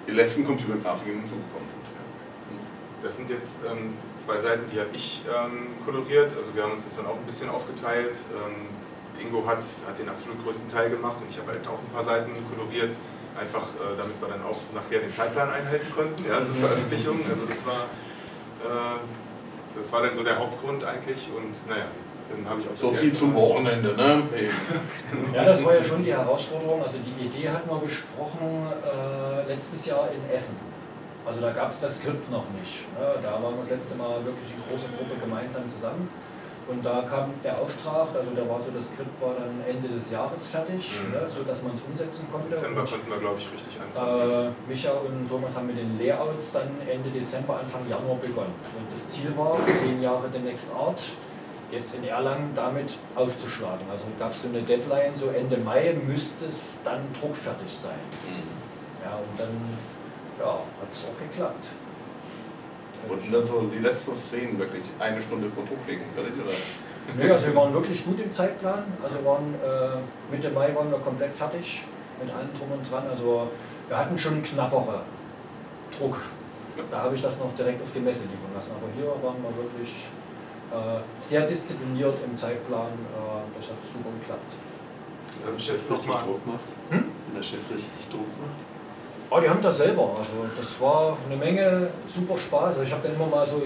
die letzten Computergrafiken hinzugekommen sind. Das sind jetzt ähm, zwei Seiten, die habe ich ähm, koloriert. Also wir haben uns das dann auch ein bisschen aufgeteilt. Ähm, Ingo hat, hat den absolut größten Teil gemacht und ich habe halt auch ein paar Seiten koloriert. Einfach äh, damit wir dann auch nachher den Zeitplan einhalten konnten ja, zur Veröffentlichung. Also das war, äh, das war dann so der Hauptgrund eigentlich. Und naja, dann habe ich auch So viel zum Wochenende, ne? ja, das war ja schon die Herausforderung. Also die Idee hatten wir besprochen äh, letztes Jahr in Essen. Also da gab es das Skript noch nicht. Ne? Da waren wir das letzte Mal wirklich eine große Gruppe gemeinsam zusammen. Und da kam der Auftrag, also da war so, das Skript war dann Ende des Jahres fertig, mhm. ne, so dass man es umsetzen konnte. Dezember und, konnten wir, glaube ich, richtig anfangen. Äh, Micha und Thomas haben mit den Layouts dann Ende Dezember, Anfang Januar begonnen. Und das Ziel war, zehn Jahre demnächst Art, jetzt in Erlangen damit aufzuschlagen. Also gab es so eine Deadline, so Ende Mai müsste es dann druckfertig sein. Mhm. Ja, und dann ja, hat es auch geklappt. Wurden dann so die letzten Szenen wirklich eine Stunde vor Drucklegung fertig, oder? Nö, also wir waren wirklich gut im Zeitplan. Also waren äh, Mitte Mai waren wir komplett fertig mit allem drum und dran. Also wir hatten schon knappere Druck. Da habe ich das noch direkt auf die Messe liefern lassen. Aber hier waren wir wirklich äh, sehr diszipliniert im Zeitplan. Äh, das hat super geklappt. Das ist jetzt nochmal Druck macht. Hm? Wenn der Chef richtig Druck macht. Oh, die haben das selber. Also das war eine Menge super Spaß. Also ich habe dann immer mal so,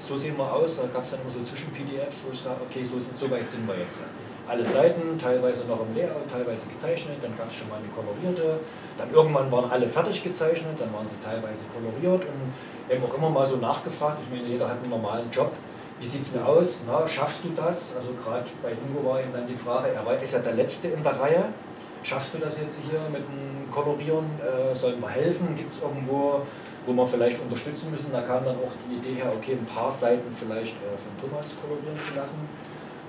so sehen wir aus, da gab es dann immer so Zwischen-PDFs, wo ich sage, okay, so, so weit sind wir jetzt. Alle Seiten, teilweise noch im Layout, teilweise gezeichnet, dann gab es schon mal eine kolorierte, dann irgendwann waren alle fertig gezeichnet, dann waren sie teilweise koloriert und eben auch immer mal so nachgefragt. Ich meine, jeder hat einen normalen Job. Wie sieht es denn aus? Na, schaffst du das? Also gerade bei Ingo war eben dann die Frage, er ist ja der Letzte in der Reihe. Schaffst du das jetzt hier mit dem Kolorieren? Äh, sollen wir helfen? Gibt es irgendwo, wo wir vielleicht unterstützen müssen? Da kam dann auch die Idee her, okay, ein paar Seiten vielleicht äh, von Thomas kolorieren zu lassen.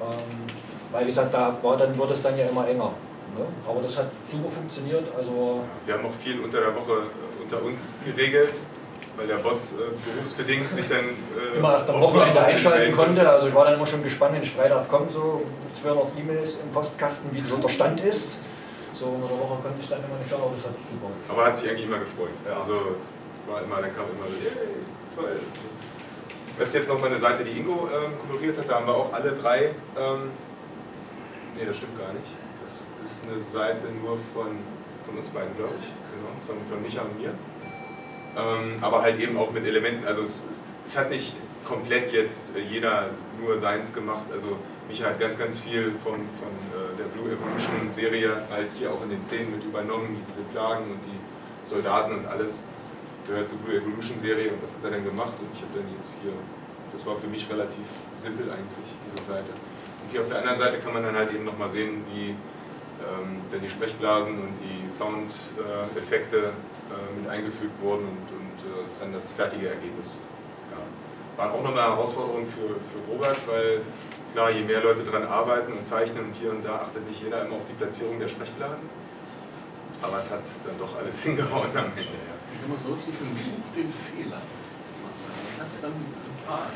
Ähm, weil, wie gesagt, da war dann, wird es dann ja immer enger. Ne? Aber das hat super funktioniert. Also wir haben auch viel unter der Woche äh, unter uns geregelt. weil der Boss äh, berufsbedingt sich dann äh, immer erst am Wochenende einschalten konnte. Also ich war dann immer schon gespannt, wenn ich Freitag komme, so 200 E-Mails im Postkasten, wie so der Stand ist. So unter der Woche konnte ich dann immer nicht schauen, aber das hat super. Aber hat sich eigentlich immer gefreut. Ja. Also war immer, dann kam immer so, yay, toll. Das ist jetzt noch mal eine Seite, die Ingo ähm, koloriert hat. Da haben wir auch alle drei. Ähm, nee, das stimmt gar nicht. Das ist eine Seite nur von, von uns beiden, glaube ich. Genau, von, von Micha und mir. Ähm, aber halt eben auch mit Elementen. Also es, es, hat nicht komplett jetzt äh, jeder nur seins gemacht. Also Micha hat ganz, ganz viel von, von der Blue Evolution Serie halt hier auch in den Szenen mit übernommen, diese Plagen und die Soldaten und alles. Gehört zur Blue Evolution Serie und das hat er dann gemacht und ich habe dann jetzt hier, das war für mich relativ simpel eigentlich, diese Seite. Und hier auf der anderen Seite kann man dann halt eben nochmal sehen, wie ähm, dann die Sprechblasen und die Soundeffekte äh, mit eingefügt wurden und, und äh, dann das fertige Ergebnis. War auch nochmal eine Herausforderung für, für Robert, weil klar, je mehr Leute dran arbeiten und zeichnen und hier und da achtet nicht jeder immer auf die Platzierung der Sprechblasen. Aber es hat dann doch alles hingehauen am Ende. Ja. Ich mal so richtig und such den Fehler. Du hast dann ein paar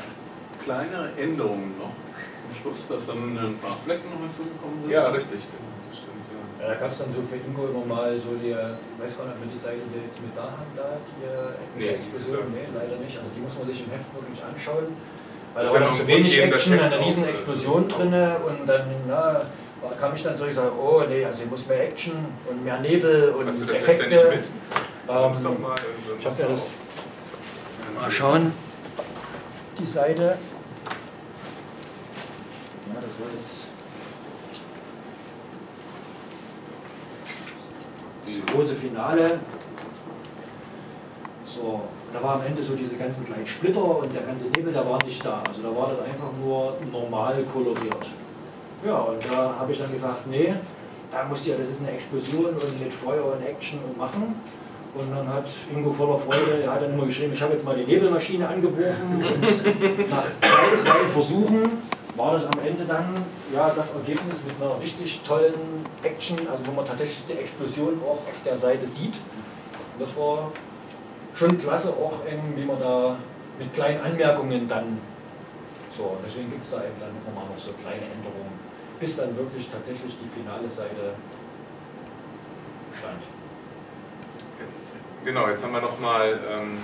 kleine Änderungen noch. Am Schluss, dass dann ein paar Flecken noch hinzugekommen sind. Ja, richtig. Ja. Da gab es dann so für Ingo immer mal so die, ich weiß gar nicht, ob die Seite hier jetzt mit da haben, da, die äh, Nee, die Explosion. Nee, leider nicht. Also die muss man sich im Heft wirklich anschauen. Weil da war dann zu wenig Action, Heft eine riesen äh, Explosion drin und dann na, kam ich dann so, ich sage, oh nee, also hier muss mehr Action und mehr Nebel und Hast du das Heft Effekte. denn nicht mit? Ähm, doch mal. ich habe ja das, mal schauen, die Seite. Ja, das war jetzt das große Finale. So, da war am Ende so diese ganzen kleinen Splitter und der ganze Nebel, der war nicht da. Also da war das einfach nur normal koloriert. Ja, und da habe ich dann gesagt, nee, da musst ja, das ist eine Explosion und mit Feuer und Action und machen. Und dann hat Ingo voller Freude, er hat dann immer geschrieben, ich habe jetzt mal die Nebelmaschine angeworfen und nach zwei, drei Versuchen war das am Ende dann ja, das Ergebnis mit einer richtig tollen Action, also wo man tatsächlich die Explosion auch auf der Seite sieht. Und das war schon klasse, auch eben, wie man da mit kleinen Anmerkungen dann so, deswegen gibt es da eben dann nochmal noch so kleine Änderungen, bis dann wirklich tatsächlich die finale Seite stand. Genau, jetzt haben wir nochmal ähm,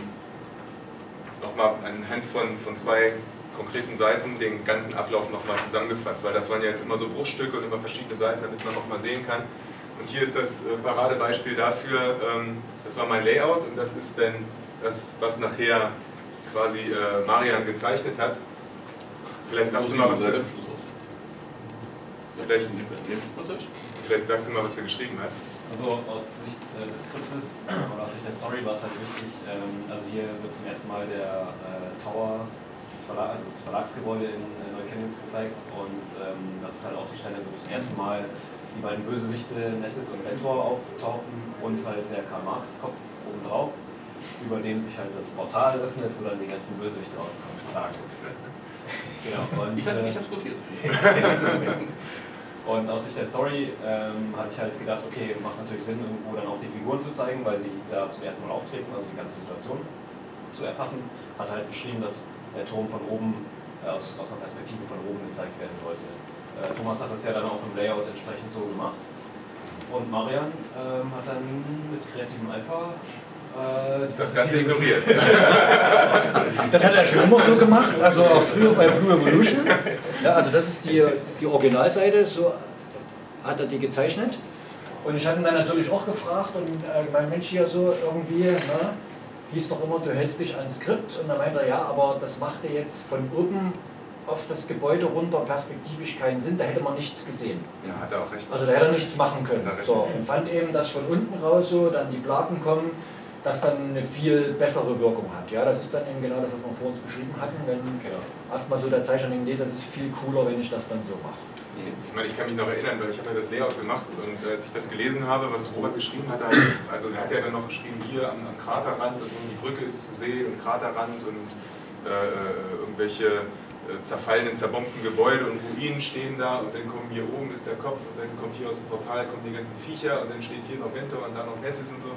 noch anhand von, von zwei konkreten Seiten den ganzen Ablauf nochmal zusammengefasst, weil das waren ja jetzt immer so Bruchstücke und immer verschiedene Seiten, damit man nochmal sehen kann. Und hier ist das äh, Paradebeispiel dafür, ähm, das war mein Layout und das ist dann das, was nachher quasi äh, Marian gezeichnet hat. Vielleicht sagst du mal, was du, vielleicht, vielleicht sagst du mal, was du geschrieben hast. Also aus Sicht äh, des Skriptes oder aus Sicht der Story war es halt wichtig, ähm, also hier wird zum ersten Mal der Tower, Verlag, also das Verlagsgebäude in äh, Neukölln gezeigt und ähm, das ist halt auch die Stelle, wo zum ersten Mal die beiden Bösewichte Nessis und Ventor auftauchen und halt der Karl-Marx-Kopf obendrauf, über dem sich halt das Portal öffnet, wo dann die ganzen Bösewichte rauskommen. Genau, und, Ich hatte äh, nicht das notiert. und aus Sicht der Story ähm, hatte ich halt gedacht, okay, macht natürlich Sinn, irgendwo dann auch die Figuren zu zeigen, weil sie da zum ersten Mal auftreten, also die ganze Situation zu erfassen. Hat halt geschrieben, dass der Turm von oben, äh, aus, aus einer Perspektive von oben gezeigt werden sollte. Äh, Thomas hat das ja dann auch im Layout entsprechend so gemacht. Und Marian ähm, hat dann mit kreativem Eifer äh, Das Ganze ignoriert. Das hat er schon immer so gemacht, also auch früher bei Blue Evolution. Ja, also das ist die, die Originalseite, so hat er die gezeichnet. Und ich hatte ihn dann natürlich auch gefragt und äh, mein Mensch hier so irgendwie, ne, hieß doch immer, du hältst dich ans Skript. Und dann meinte er, ja, aber das machte jetzt von oben auf das Gebäude runter perspektivisch keinen Sinn, da hätte man nichts gesehen. Ja, hat er auch recht. Also da hätte er nichts machen können. Er. So, und fand eben, dass von unten raus so dann die Platen kommen, das dann eine viel bessere Wirkung hat. Ja, das ist dann eben genau das, was wir vor uns beschrieben hatten, wenn Genau. erstmal so der Zeichner denkt, nee, das ist viel cooler, wenn ich das dann so mache. Ich meine, ich kann mich noch erinnern, weil ich habe ja das Layout gemacht und als ich das gelesen habe, was Robert geschrieben hat, also er hat ja dann noch geschrieben, hier am, am Kraterrand, also die Brücke ist zu sehen und Kraterrand und äh, irgendwelche äh, zerfallenen, zerbombten Gebäude und Ruinen stehen da und dann kommen hier oben ist der Kopf und dann kommt hier aus dem Portal kommen die ganzen Viecher und dann steht hier noch Ventor und da noch Nessis und so.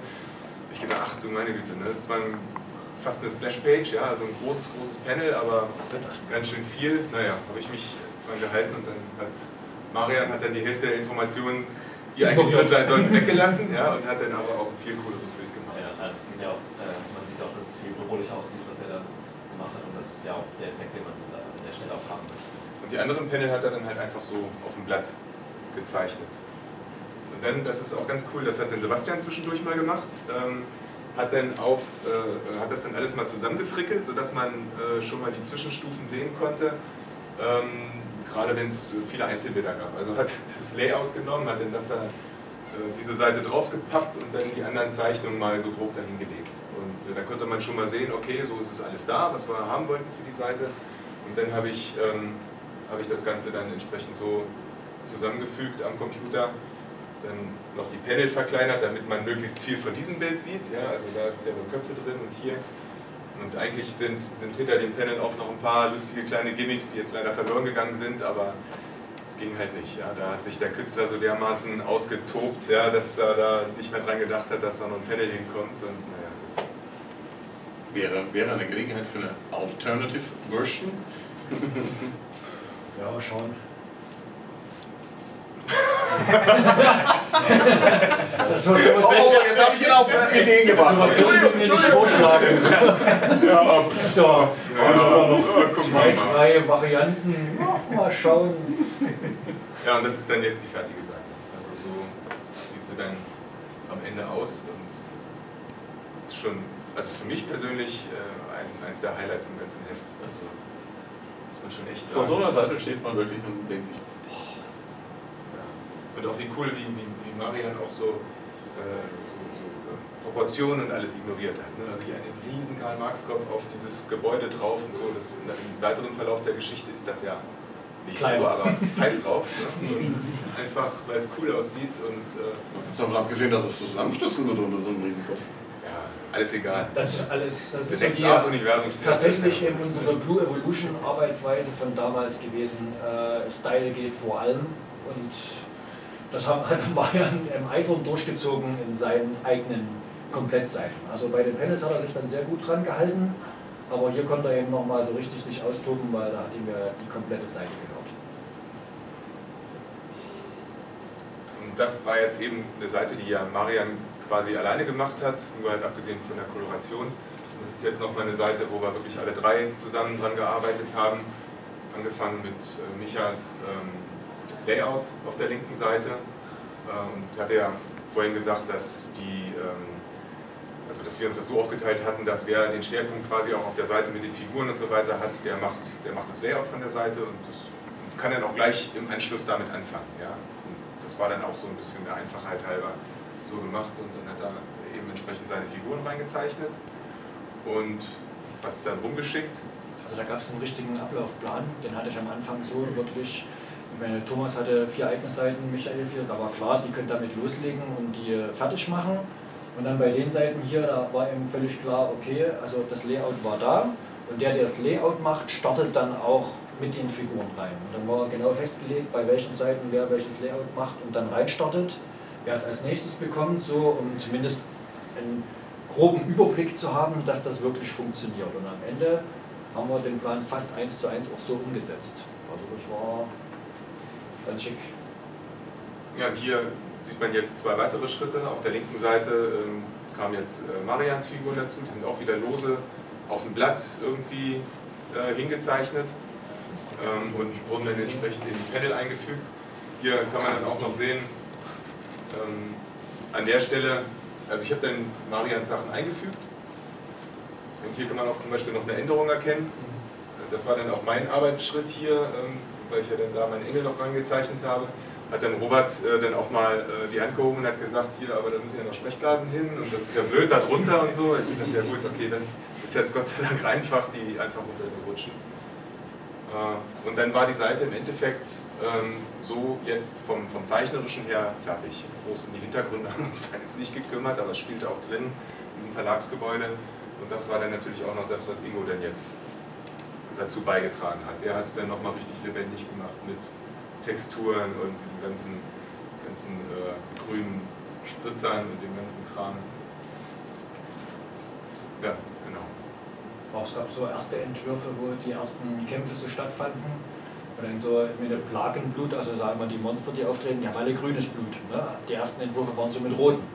Ich gedacht, ach du meine Güte, ne, das ist zwar ein fast eine Splashpage, ja, also ein großes, großes Panel, aber ganz schön viel. Naja, habe ich mich dran gehalten und dann hat Marian hat dann die Hälfte der Informationen, die eigentlich drin sein sollten, weggelassen ja, und hat dann aber auch ein viel cooleres Bild gemacht. Ja, also es sieht ja auch, äh, man sieht auch, dass es viel bedrohlicher aussieht, was er da gemacht hat und das ist ja auch der Effekt, den man da an der Stelle auch haben möchte. Und die anderen Panel hat er dann halt einfach so auf dem Blatt gezeichnet. Und dann, das ist auch ganz cool, das hat dann Sebastian zwischendurch mal gemacht, ähm, hat dann auf, äh, hat das dann alles mal zusammengefrickelt, sodass man äh, schon mal die Zwischenstufen sehen konnte. Ähm, gerade wenn es viele Einzelbilder gab. Also hat das Layout genommen, hat dann das da, äh, diese Seite draufgepappt und dann die anderen Zeichnungen mal so grob dahin gelegt. Und äh, da konnte man schon mal sehen, okay, so ist es alles da, was wir haben wollten für die Seite. Und dann habe ich, ähm, hab ich das Ganze dann entsprechend so zusammengefügt am Computer. Dann noch die Panel verkleinert, damit man möglichst viel von diesem Bild sieht. Ja, also da sind ja nur Köpfe drin und hier und eigentlich sind, sind hinter dem Panel auch noch ein paar lustige kleine Gimmicks, die jetzt leider verloren gegangen sind, aber es ging halt nicht. Ja. Da hat sich der Künstler so dermaßen ausgetobt, ja, dass er da nicht mehr dran gedacht hat, dass da noch ein Panel hinkommt. Und, naja, gut. Wäre, wäre eine Gelegenheit für eine Alternative Version. Ja, schauen. das war sowas, Oh, jetzt habe ich ihn auf Ideen gebracht. sowas sollten wir mir nicht vorschlagen. Ja, ob, So, ja, also noch ja, guck zwei, mal. drei Varianten. Ja, Mal schauen. ja, und das ist dann jetzt die fertige Seite. Also so sieht sie dann am Ende aus und ist schon, also für mich persönlich äh, ein, eins der Highlights im ganzen Heft. Also muss man schon echt sagen. so einer Seite steht man wirklich und denkt sich, Und auch wie cool, wie, wie Marian auch so, äh, so, so äh, Proportionen und alles ignoriert hat. Ne? Also hier einen riesen Karl-Marx-Kopf auf dieses Gebäude drauf und so. Das, Im weiteren Verlauf der Geschichte ist das ja nicht Klein. so, aber pfeift drauf. Ne? Und einfach, weil es cool aussieht und äh, ist davon abgesehen, dass es zusammenstürzen wird unter so einem Riesenkopf. ja, alles egal. Das ist alles, das ist die, Art-Universum spielt tatsächlich das eben unsere Blue Evolution Arbeitsweise von damals gewesen. Äh, Style geht vor allem und das haben, hat Marian im Eisern durchgezogen in seinen eigenen Komplettseiten. Also bei den Panels hat er sich dann sehr gut dran gehalten, aber hier konnte er eben nochmal so richtig sich austoben, weil da hat ihm ja die komplette Seite gehört. Und das war jetzt eben eine Seite, die ja Marian quasi alleine gemacht hat, nur halt abgesehen von der Koloration. Das ist jetzt nochmal eine Seite, wo wir wirklich alle drei zusammen dran gearbeitet haben. Angefangen mit äh, Michas ähm, Layout auf der linken Seite. Äh, und hat ja vorhin gesagt, dass die ähm, also dass wir uns das so aufgeteilt hatten, dass wer den Schwerpunkt quasi auch auf der Seite mit den Figuren und so weiter hat, der macht, der macht das Layout von der Seite und das kann dann auch gleich im Anschluss damit anfangen. Ja? Das war dann auch so ein bisschen der Einfachheit halber so gemacht und dann hat er eben entsprechend seine Figuren reingezeichnet und hat es dann rumgeschickt. Also da gab es einen richtigen Ablaufplan, den hatte ich am Anfang so wirklich. Meine, Thomas hatte vier eigene Seiten, Michael vier, da war klar, die können damit loslegen und die äh, fertig machen. Und dann bei den Seiten hier, da war eben völlig klar, okay, also das Layout war da und der, der das Layout macht, startet dann auch mit den Figuren rein. Und dann war genau festgelegt, bei welchen Seiten wer welches Layout macht und dann reinstartet, wer es als nächstes bekommt, so um zumindest einen groben Überblick zu haben, dass das wirklich funktioniert. Und am Ende haben wir den Plan fast eins zu eins auch so umgesetzt. Also das war ganz schick. Ja, und hier sieht man jetzt zwei weitere Schritte. Auf der linken Seite ähm, kamen jetzt äh, Marians Figuren dazu, die sind auch wieder lose auf dem Blatt irgendwie äh, hingezeichnet ähm, und wurden dann entsprechend in die Panel eingefügt. Hier kann man dann auch noch sehen, ähm, an der Stelle, also ich habe dann Marians Sachen eingefügt und hier kann man auch zum Beispiel noch eine Änderung erkennen. Das war dann auch mein Arbeitsschritt hier, ähm, weil ich ja dann da meinen Engel noch reingezeichnet habe hat dann Robert äh, dann auch mal äh, die Hand gehoben und hat gesagt, hier, aber da müssen ja noch Sprechblasen hin und das ist ja blöd da drunter und so. Ich gesagt, ja gut, okay, das ist jetzt Gott sei Dank einfach, die einfach runterzurutschen. Äh, und dann war die Seite im Endeffekt ähm, so jetzt vom, vom Zeichnerischen her fertig. Groß um die Hintergründe haben uns da jetzt nicht gekümmert, aber es spielte auch drin in diesem Verlagsgebäude. Und das war dann natürlich auch noch das, was Ingo dann jetzt dazu beigetragen hat. Der hat es dann nochmal richtig lebendig gemacht mit Texturen und diesem ganzen, ganzen äh, grünen Spritzern und dem ganzen Kram. Ja, genau. Auch es gab so erste Entwürfe, wo die ersten Kämpfe so stattfanden. Und dann so mit dem Plagenblut, also sagen wir die Monster, die auftreten, die haben alle grünes Blut. Ne? Die ersten Entwürfe waren so mit roten.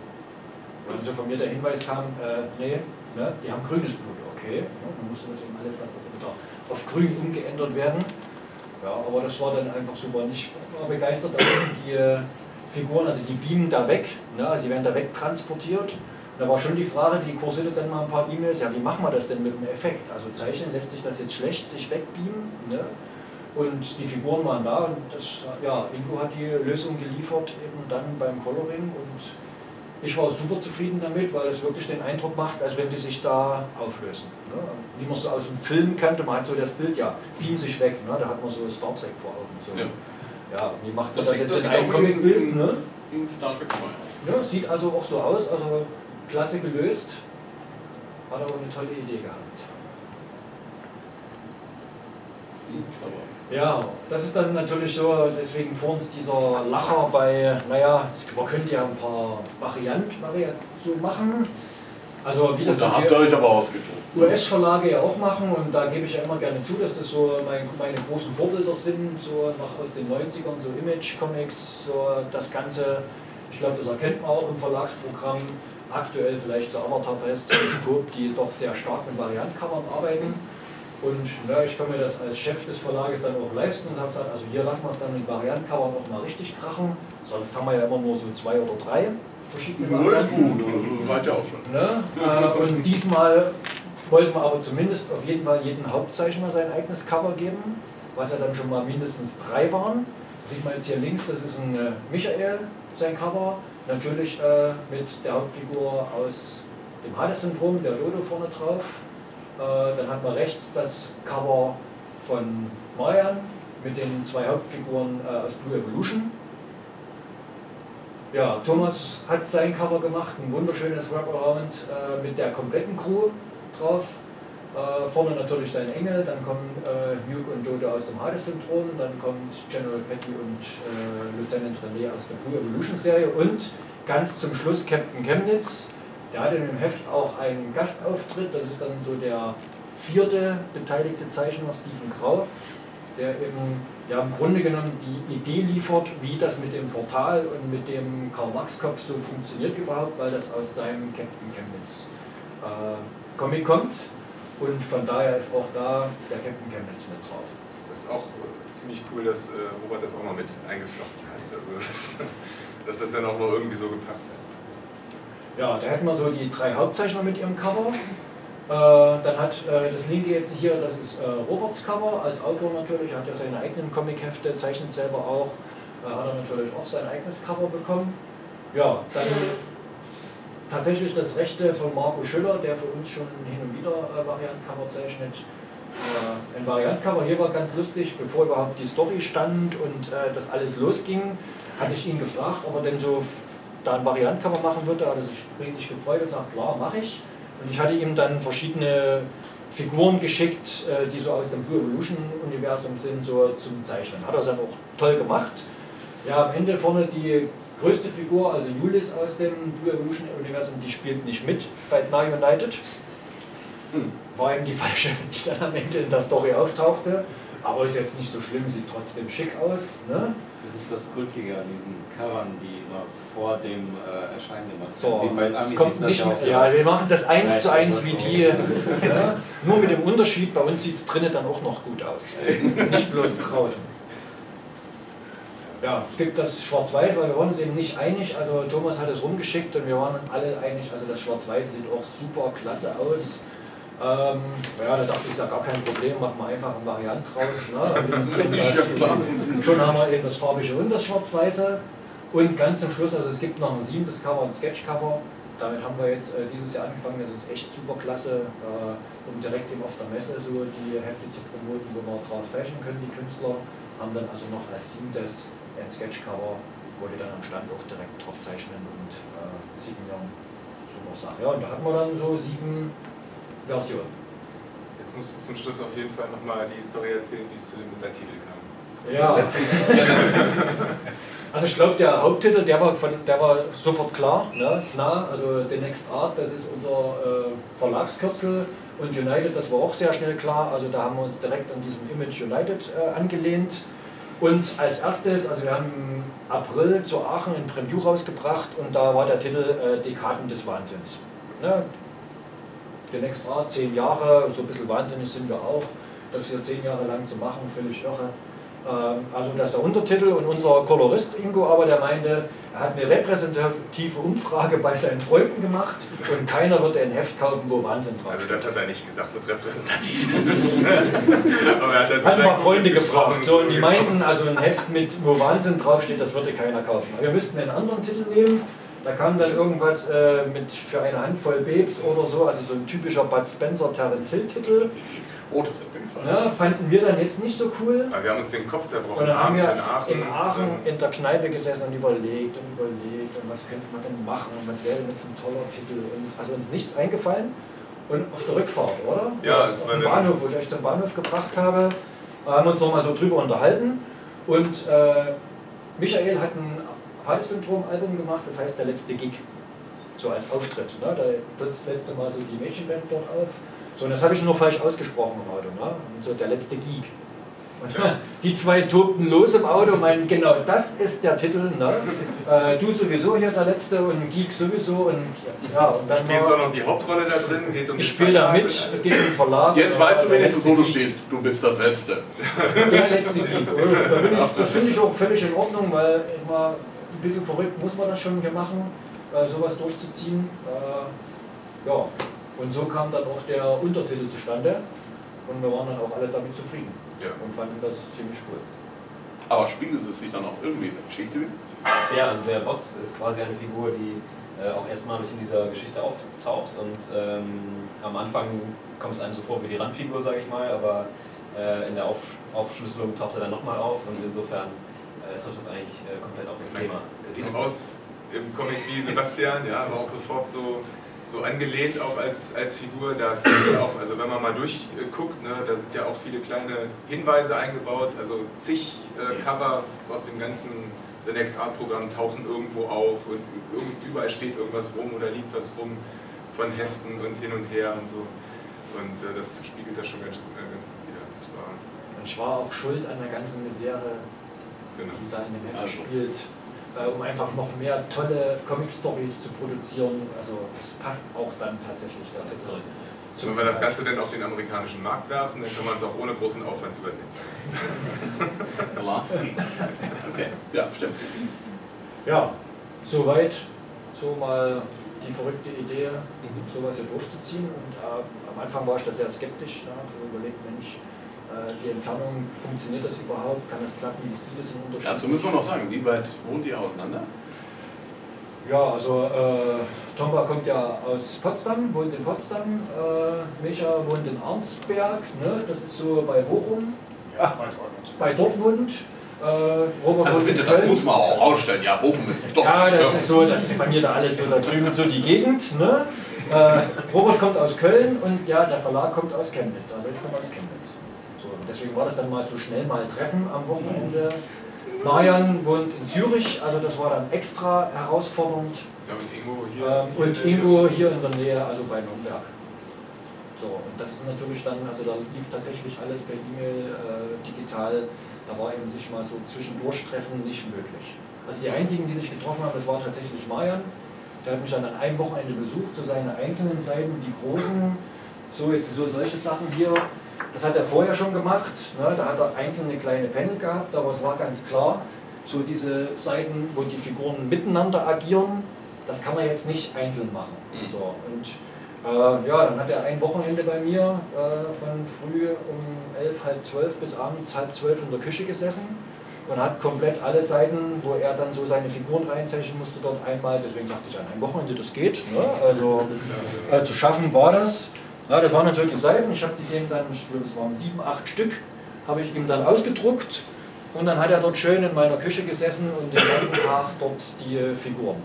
Und dann so von mir der Hinweis kam, äh, nee, ne? die haben grünes Blut. Okay, ja, dann musste das eben alles einfach wieder auf grün umgeändert werden. Ja, aber das war dann einfach super. Und ich war begeistert, dass die äh, Figuren, also die beamen da weg, ne? also die werden da wegtransportiert. Da war schon die Frage, die kursierte dann mal ein paar E-Mails, ja, wie machen wir das denn mit dem Effekt? Also zeichnen lässt sich das jetzt schlecht, sich wegbeamen. Ne? Und die Figuren waren da und das, ja, Ingo hat die Lösung geliefert, eben dann beim Coloring und ich war super zufrieden damit, weil es wirklich den Eindruck macht, als wenn die sich da auflösen. Ne? Wie man so aus dem Film kannte, man hat so das Bild, ja, beamen sich weg, ne? da hat man so Star Trek vor Augen. So. Ja. Ja, wie macht man Das das, jetzt das in einem Comicbild? in- Ne? In Star Trek 2 aus. Ja, sieht also auch so aus, also klasse gelöst. Hat aber eine tolle Idee gehabt. Ja, das ist dann natürlich so, deswegen vor uns dieser Lacher bei, naja, man könnte ja ein paar Varianten so machen. Also wie das da habt ihr euch aber ausgetobt. US-Verlage ja auch machen und da gebe ich ja immer gerne zu, dass das so mein, meine großen Vorbilder sind, so noch aus den 90ern, so Image-Comics, so das Ganze. Ich glaube, das erkennt man auch im Verlagsprogramm. Aktuell vielleicht so Avatar Press, Teleskop, die doch sehr stark mit Variantcovern arbeiten. Und ja, ich kann mir das als Chef des Verlages dann auch leisten und habe gesagt, also hier lassen wir es dann mit Variantcovern noch mal richtig krachen. Sonst haben wir ja immer nur so zwei oder drei verschiedene Nur ist gut, das reicht ja auch schon. Ne? Äh, und diesmal wollten wir aber zumindest auf jeden Fall jedem Hauptzeichner sein eigenes Cover geben, was ja dann schon mal mindestens drei waren. Sieht man jetzt hier links, das ist ein äh, Michael, sein Cover. Natürlich äh, mit der Hauptfigur aus dem Hades-Syndrom, der Dodo vorne drauf. Äh, dann hat man rechts das Cover von Marian mit den zwei Hauptfiguren äh, aus Blue Evolution. Ja, Thomas hat sein Cover gemacht, ein wunderschönes Wraparound äh, mit der kompletten Crew drauf. Äh, vorne natürlich sein Engel, dann kommen äh, Hugh und Dodo aus dem Hades-Syndrom, dann kommt General Petty und äh, Lieutenant René aus der Blue Evolution Serie und ganz zum Schluss Captain Chemnitz. Der hatte in dem Heft auch einen Gastauftritt, das ist dann so der vierte beteiligte Zeichner, Stephen Grau, der eben ja, im Grunde genommen die Idee liefert, wie das mit dem Portal und mit dem Karl-Marx-Kopf so funktioniert überhaupt, weil das aus seinem Captain Chemnitz äh, Comic kommt. Und von daher ist auch da der Captain Chemnitz mit drauf. Das ist auch äh, ziemlich cool, dass äh, Robert das auch mal mit eingeflochten hat. Also das, dass das dann auch noch irgendwie so gepasst hat. Ja, da hätten wir so die drei Hauptzeichner mit ihrem Cover. Äh, dann hat äh, das linke jetzt hier, das ist äh, Roberts Cover, als Autor natürlich, hat ja seine eigenen Comichefte, zeichnet selber auch, hat er natürlich auch sein eigenes Cover bekommen. Ja, dann tatsächlich das Rechte von Marco Schüller, der für uns schon hin und wieder äh, Variantcover zeichnet. Äh, ein Variantcover hier war ganz lustig, bevor überhaupt die Story stand und äh, das alles losging, hatte ich ihn gefragt, ob er denn so da ein Variantcover machen würde. Da hat er sich riesig gefreut und sagt, klar, mache ich. Und ich hatte ihm dann verschiedene Figuren geschickt, äh, die so aus dem Blue Evolution Universum sind, so zum Zeichnen. Hat er dann auch toll gemacht. Ja, am Ende vorne die größte Figur, also Julis aus dem Blue Evolution Universum, die spielt nicht mit bei Now United. War eben die falsche, die dann am Ende in der Story auftauchte. Aber ist jetzt nicht so schlimm, sieht trotzdem schick aus. Ne? Das ist das Kultige an diesen Covern, die noch vor dem äh, Erscheinen immer So, es kommt nicht so. mehr. Ja, wir machen das eins Ja, zu eins wie die. Ja, nur mit dem Unterschied, bei uns sieht es drinnen dann auch noch gut aus. Nicht bloß draußen. Ja, es gibt das Schwarz-Weiß, weil wir waren uns eben nicht einig. Also Thomas hat es rumgeschickt und wir waren alle einig, also das Schwarz-Weiß sieht auch super klasse aus. Ähm, ja, da dachte ich, ist ja gar kein Problem, machen wir einfach eine Variante draus. Ne? Schon haben wir eben das farbige und das Schwarz-Weiße. Und ganz zum Schluss, also es gibt noch ein siebtes Cover, ein Sketch-Cover. Damit haben wir jetzt äh, dieses Jahr angefangen. Das ist echt super klasse, äh, um direkt eben auf der Messe so die Hefte zu promoten, wo wir drauf zeichnen können, die Künstler. Haben dann also noch als siebtes ein Sketch-Cover, wo die dann am Stand auch direkt drauf zeichnen und äh, signieren. Super Sache. Ja, und da hatten wir dann so sieben Versionen. Jetzt musst du zum Schluss auf jeden Fall nochmal die Story erzählen, wie es zu dem Untertitel kam. Ja. Also ich glaube, der Haupttitel, der war, von, der war sofort klar, ne? klar. Also The Next Art, das ist unser äh, Verlagskürzel Und United, das war auch sehr schnell klar. Also da haben wir uns direkt an diesem Image United äh, angelehnt. Und als erstes, also wir haben im April zu Aachen ein Preview rausgebracht und da war der Titel äh, Dekaden des Wahnsinns. Ne? Der nächste Art, zehn Jahre, so ein bisschen wahnsinnig sind wir auch. Das hier zehn Jahre lang zu machen, völlig irre. Ähm, also das ist der Untertitel und unser Kolorist Ingo aber, der meinte, er hat eine repräsentative Umfrage bei seinen Freunden gemacht und keiner wird ein Heft kaufen, wo Wahnsinn drauf Also das hat er nicht gesagt mit repräsentativ, das ist... aber er hat, halt mal Freunde gefragt. So, und die meinten, also ein Heft mit, wo Wahnsinn draufsteht, das würde keiner kaufen. Wir müssten einen anderen Titel nehmen. Da kam dann irgendwas äh, mit für eine Handvoll Babes oder so, also so ein typischer Bud Spencer Terence Hill Titel. Oh, das ist auf jeden Fall. Ja, fanden wir dann jetzt nicht so cool. Aber wir haben uns den Kopf Und zerbrochen, dann haben abends wir in Aachen. in Aachen ähm, in der Kneipe gesessen und überlegt und überlegt und was könnte man denn machen und was wäre denn jetzt ein toller Titel und also uns nichts eingefallen. Und auf der Rückfahrt, oder? Ja, auf es auf dem dann- Bahnhof, wo ich euch zum Bahnhof gebracht habe, haben wir uns nochmal so drüber unterhalten und äh, Michael hat ein Hades-Syndrom-Album gemacht, das heißt Der letzte Gig. So als Auftritt. Ne? Da tritt das letzte Mal so die Mädchenband dort auf. So, und das habe ich nur falsch ausgesprochen im Auto. Ne? Und so der letzte Gig. Und die zwei tobten los im Auto und meinen, genau das ist der Titel. Ne? Äh, du sowieso hier der Letzte und Geek sowieso. Und, ja, und dann Spielst auch noch die Hauptrolle da drin? Geht um ich den spiele da mit, gehe im Verlag. Jetzt äh, weißt du der wenigstens, wo du Geek. stehst. Du bist das Letzte. Der letzte Geek. Und Da ich, das finde ich auch völlig in Ordnung, weil ich mal ein bisschen verrückt muss man das schon hier machen, äh, sowas durchzuziehen. Äh, ja, und so kam dann auch der Untertitel zustande und wir waren dann auch alle damit zufrieden Ja. und fanden das ziemlich cool. Aber spiegelt es sich dann auch irgendwie in der Geschichte wieder? Ja, also der Boss ist quasi eine Figur, die äh, auch erstmalig in dieser Geschichte auftaucht und ähm, am Anfang kommt es einem so vor wie die Randfigur, sage ich mal, aber äh, in der Auf Aufschlüsselung taucht er dann nochmal auf und insofern äh, trifft das eigentlich äh, komplett auf das Thema. Er sieht aus im Comic wie Sebastian, ja, aber auch sofort so, so angelehnt auch als, als Figur. Da auch, also wenn man mal durchguckt, ne, da sind ja auch viele kleine Hinweise eingebaut, also zig äh, Cover aus dem ganzen The Next Art Programm tauchen irgendwo auf und überall steht irgendwas rum oder liegt was rum von Heften und hin und her und so. Und äh, das spiegelt das schon ganz, äh, ganz gut wieder. Das war, Und ich war auch schuld an der ganzen Misere, genau. die da in dem Heft Also. spielt, um einfach noch mehr tolle Comic-Stories zu produzieren. Also es passt auch dann tatsächlich der Titel. Wenn wir das Ganze dann auf den amerikanischen Markt werfen, dann können wir es auch ohne großen Aufwand übersetzen. The Last Key. Okay, ja, stimmt. Ja, soweit so mal die verrückte Idee, sowas hier durchzuziehen. Und äh, am Anfang war ich da sehr skeptisch. Ne? So überlegt, Mensch, äh, die Entfernung, funktioniert das überhaupt? Kann das klappen? Die Stile sind unterschiedlich. Dazu müssen wir noch sagen, wie weit wohnt ihr auseinander? Ja, also äh, Tomba kommt ja aus Potsdam, wohnt in Potsdam. Äh, Micha wohnt in Arnsberg, ne? das ist so bei Bochum, Ja, bei Dortmund. bei Dortmund. Äh, Robert Also bitte, das muss man auch ausstellen. Ja, Bochum ist doch. Ja, das ist so, das ist bei mir da alles so da drüben so die Gegend. Ne? Äh, Robert kommt aus Köln und ja, der Verlag kommt aus Chemnitz. Also ich komme aus Chemnitz. Deswegen war das dann mal so schnell mal Treffen am Wochenende. Marian wohnt in Zürich, also das war dann extra herausfordernd. Ja, und Ingo hier. Ähm, und in der Ingo Nähe. hier in der Nähe, also bei Nürnberg. So, und das ist natürlich dann, also da lief tatsächlich alles per E-Mail, äh, digital. Da war eben sich mal so zwischendurch treffen nicht möglich. Also die einzigen, die sich getroffen haben, das war tatsächlich Marian. Der hat mich dann an einem Wochenende besucht, so seine einzelnen Seiten, die großen, so jetzt so solche Sachen hier. Das hat er vorher schon gemacht. Ne? Da hat er einzelne kleine Panel gehabt, aber es war ganz klar, so diese Seiten, wo die Figuren miteinander agieren, das kann er jetzt nicht einzeln machen. Mhm. So, und äh, ja, dann hat er ein Wochenende bei mir äh, von früh um elf, halb zwölf bis abends halb zwölf in der Küche gesessen und hat komplett alle Seiten, wo er dann so seine Figuren reinzeichnen musste, dort einmal, deswegen sagte ich an einem Wochenende, das geht. Ne? Also äh, zu schaffen war das. Ja, das waren so die Seiten, ich habe die dem dann, ich es waren sieben, acht Stück, habe ich ihm dann ausgedruckt und dann hat er dort schön in meiner Küche gesessen und den ganzen Tag dort die Figuren.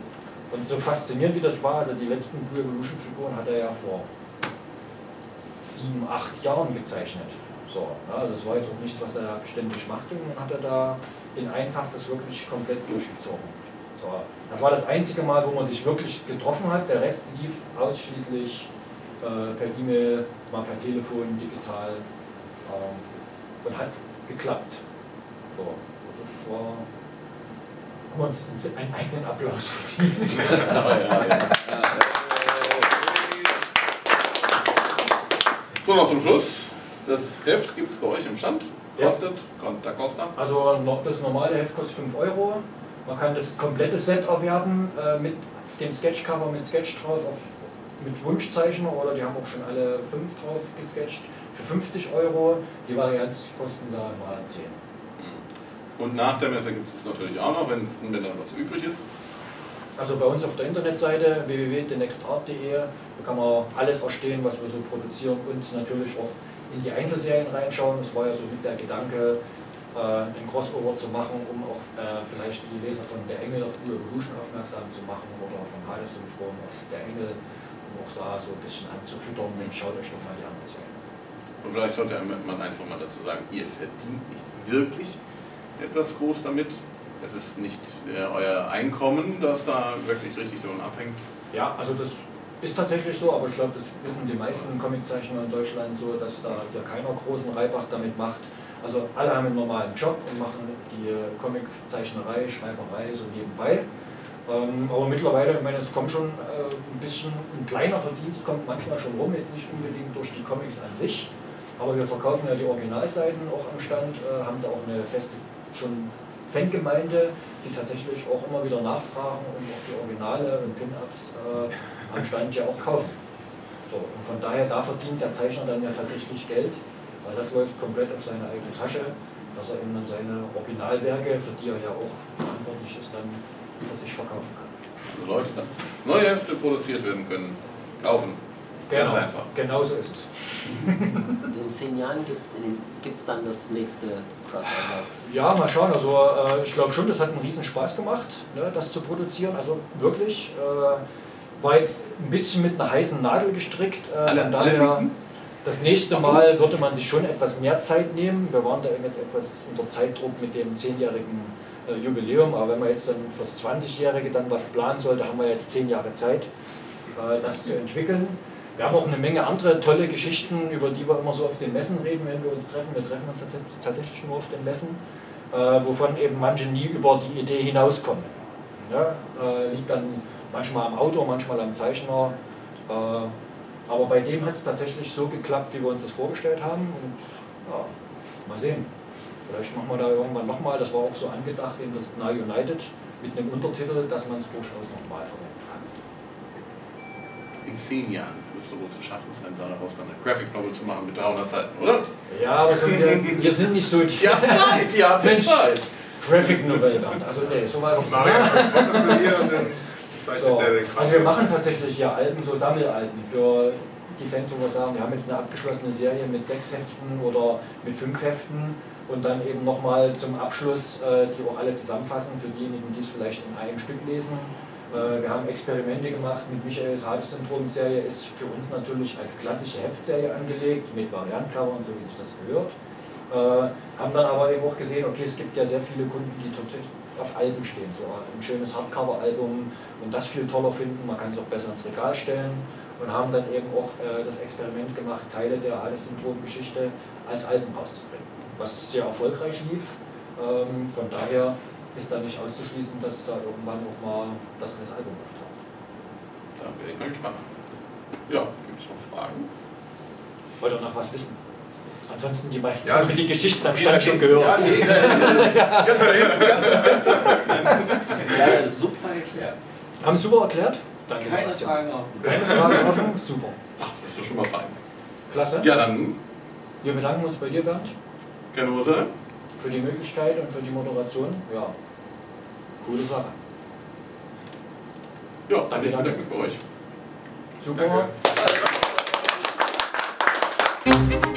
Und so faszinierend wie das war, also die letzten Blue Evolution Figuren hat er ja vor sieben, acht Jahren gezeichnet. So, ja, also das war jetzt auch nichts, was er ständig machte. Und dann hat er da in einem Tag das wirklich komplett durchgezogen. So, das war das einzige Mal, wo man sich wirklich getroffen hat. Der Rest lief ausschließlich per E-Mail, mal per Telefon, digital. Ähm, und hat geklappt. So, das war, haben wir uns einen eigenen Applaus verdient. So, noch zum Schluss. Das Heft gibt es bei euch im Stand. Kostet, da Costa. Also das normale Heft kostet 5 Euro. Man kann das komplette Set erwerben äh, mit dem Sketchcover mit Sketch drauf, auf, mit Wunschzeichner oder die haben auch schon alle fünf drauf gesketcht. Für 50 Euro. Die Varianzkosten da mal 10. Und nach der Messe gibt es natürlich auch noch, wenn da was übrig ist. Also bei uns auf der Internetseite www.thenextart.de da kann man alles erstehen, was wir so produzieren und natürlich auch in die Einzelserien reinschauen. Das war ja so mit der Gedanke, äh, ein Crossover zu machen, um auch äh, vielleicht die Leser von Der Engel auf die Evolution aufmerksam zu machen oder von Hades-Syndrom auf Der Engel, auch da so ein bisschen anzufüttern. Mensch, schaut euch doch mal die anderen Serien. Und vielleicht sollte man einfach mal dazu sagen, ihr verdient nicht wirklich etwas groß damit. Es ist nicht äh, euer Einkommen, das da wirklich richtig davon abhängt. Ja, also das ist tatsächlich so, aber ich glaube, das wissen die meisten Comiczeichner in Deutschland so, dass da hier keiner großen Reibach damit macht. Also alle haben einen normalen Job und machen die Comiczeichnerei, Schreiberei so nebenbei. Ähm, aber mittlerweile, ich meine, es kommt schon äh, ein bisschen, ein kleiner Verdienst kommt manchmal schon rum, jetzt nicht unbedingt durch die Comics an sich, aber wir verkaufen ja die Originalseiten auch am Stand, äh, haben da auch eine feste schon Fangemeinde, die tatsächlich auch immer wieder nachfragen und auch die Originale und Pin-Ups äh, am Stand ja auch kaufen. So, und von daher, da verdient der Zeichner dann ja tatsächlich Geld, weil das läuft komplett auf seine eigene Tasche, dass er eben dann seine Originalwerke, für die er ja auch verantwortlich ist, dann für sich verkaufen kann. Also Leute, dann neue Hefte produziert werden können, kaufen. Ganz Genau, einfach. genau so ist es. Und in zehn Jahren gibt es dann das nächste Crossover. Ja, mal schauen. Also äh, ich glaube schon, das hat einen riesen Spaß gemacht, ne, das zu produzieren. Also wirklich. Äh, war jetzt ein bisschen mit einer heißen Nadel gestrickt. Äh, Alle- von alle daher, das nächste Mal würde man sich schon etwas mehr Zeit nehmen. Wir waren da eben jetzt etwas unter Zeitdruck mit dem zehnjährigen äh, Jubiläum. Aber wenn man jetzt dann fürs 20-Jährige dann was planen sollte, haben wir jetzt zehn Jahre Zeit, äh, das zu entwickeln. Wir haben auch eine Menge andere tolle Geschichten, über die wir immer so auf den Messen reden, wenn wir uns treffen. Wir treffen uns tats- tatsächlich nur auf den Messen, äh, wovon eben manche nie über die Idee hinauskommen. Ja, äh, liegt dann manchmal am Autor, manchmal am Zeichner. Äh, aber bei dem hat es tatsächlich so geklappt, wie wir uns das vorgestellt haben. Und ja, mal sehen. Vielleicht machen wir da irgendwann nochmal, das war auch so angedacht in das Now United mit einem Untertitel, dass man es durchaus nochmal verwenden kann. In zehn Jahren du wohl zu schaffen sein, daraus dann eine Graphic Novel zu machen mit 300 Seiten, oder? Ja, aber so, wir, wir sind nicht so die Ihr habt Zeit, ihr habt Mensch, Zeit. Graphic Novel. Also nee, sowas. Marian So, also wir machen tatsächlich ja Alben, so Sammelalben für die Fans, wo wir sagen, wir haben jetzt eine abgeschlossene Serie mit sechs Heften oder mit fünf Heften und dann eben nochmal zum Abschluss, äh, die auch alle zusammenfassen für diejenigen, die es vielleicht in einem Stück lesen. Äh, wir haben Experimente gemacht mit Michaels Hades-Syndrom-Serie, ist für uns natürlich als klassische Heftserie angelegt, mit Variantcover und so, wie sich das gehört. Äh, haben dann aber eben auch gesehen, okay, es gibt ja sehr viele Kunden, die tatsächlich auf Alben stehen, so ein schönes Hardcover-Album und das viel toller finden, man kann es auch besser ins Regal stellen. Und haben dann eben auch äh, das Experiment gemacht, Teile der Hades-Syndrom-Geschichte als Alben rauszubringen, was sehr erfolgreich lief. Ähm, von daher ist da nicht auszuschließen, dass da irgendwann auch mal das als Album auftaucht. Da bin ich mal gespannt. Ja, gibt es noch Fragen? Wollt ihr noch was wissen? Ansonsten die meisten Ja, haben die Geschichten am Stand schon gehört. Ja, nee, Ganz da hinten, ganz, ganz Ja, super erklärt. Haben super erklärt? Danke, Keine Sebastian. Fragen offen. Keine Fragen offen? Super. Ach, das ist doch schon mal fein. Klasse. Ja, dann Wir bedanken uns bei dir, Bernd, Ursache. für die Möglichkeit und für die Moderation. Ja, coole Sache. Ja, dann Danke, ich danke. bedanke mich bei euch. Super. Danke.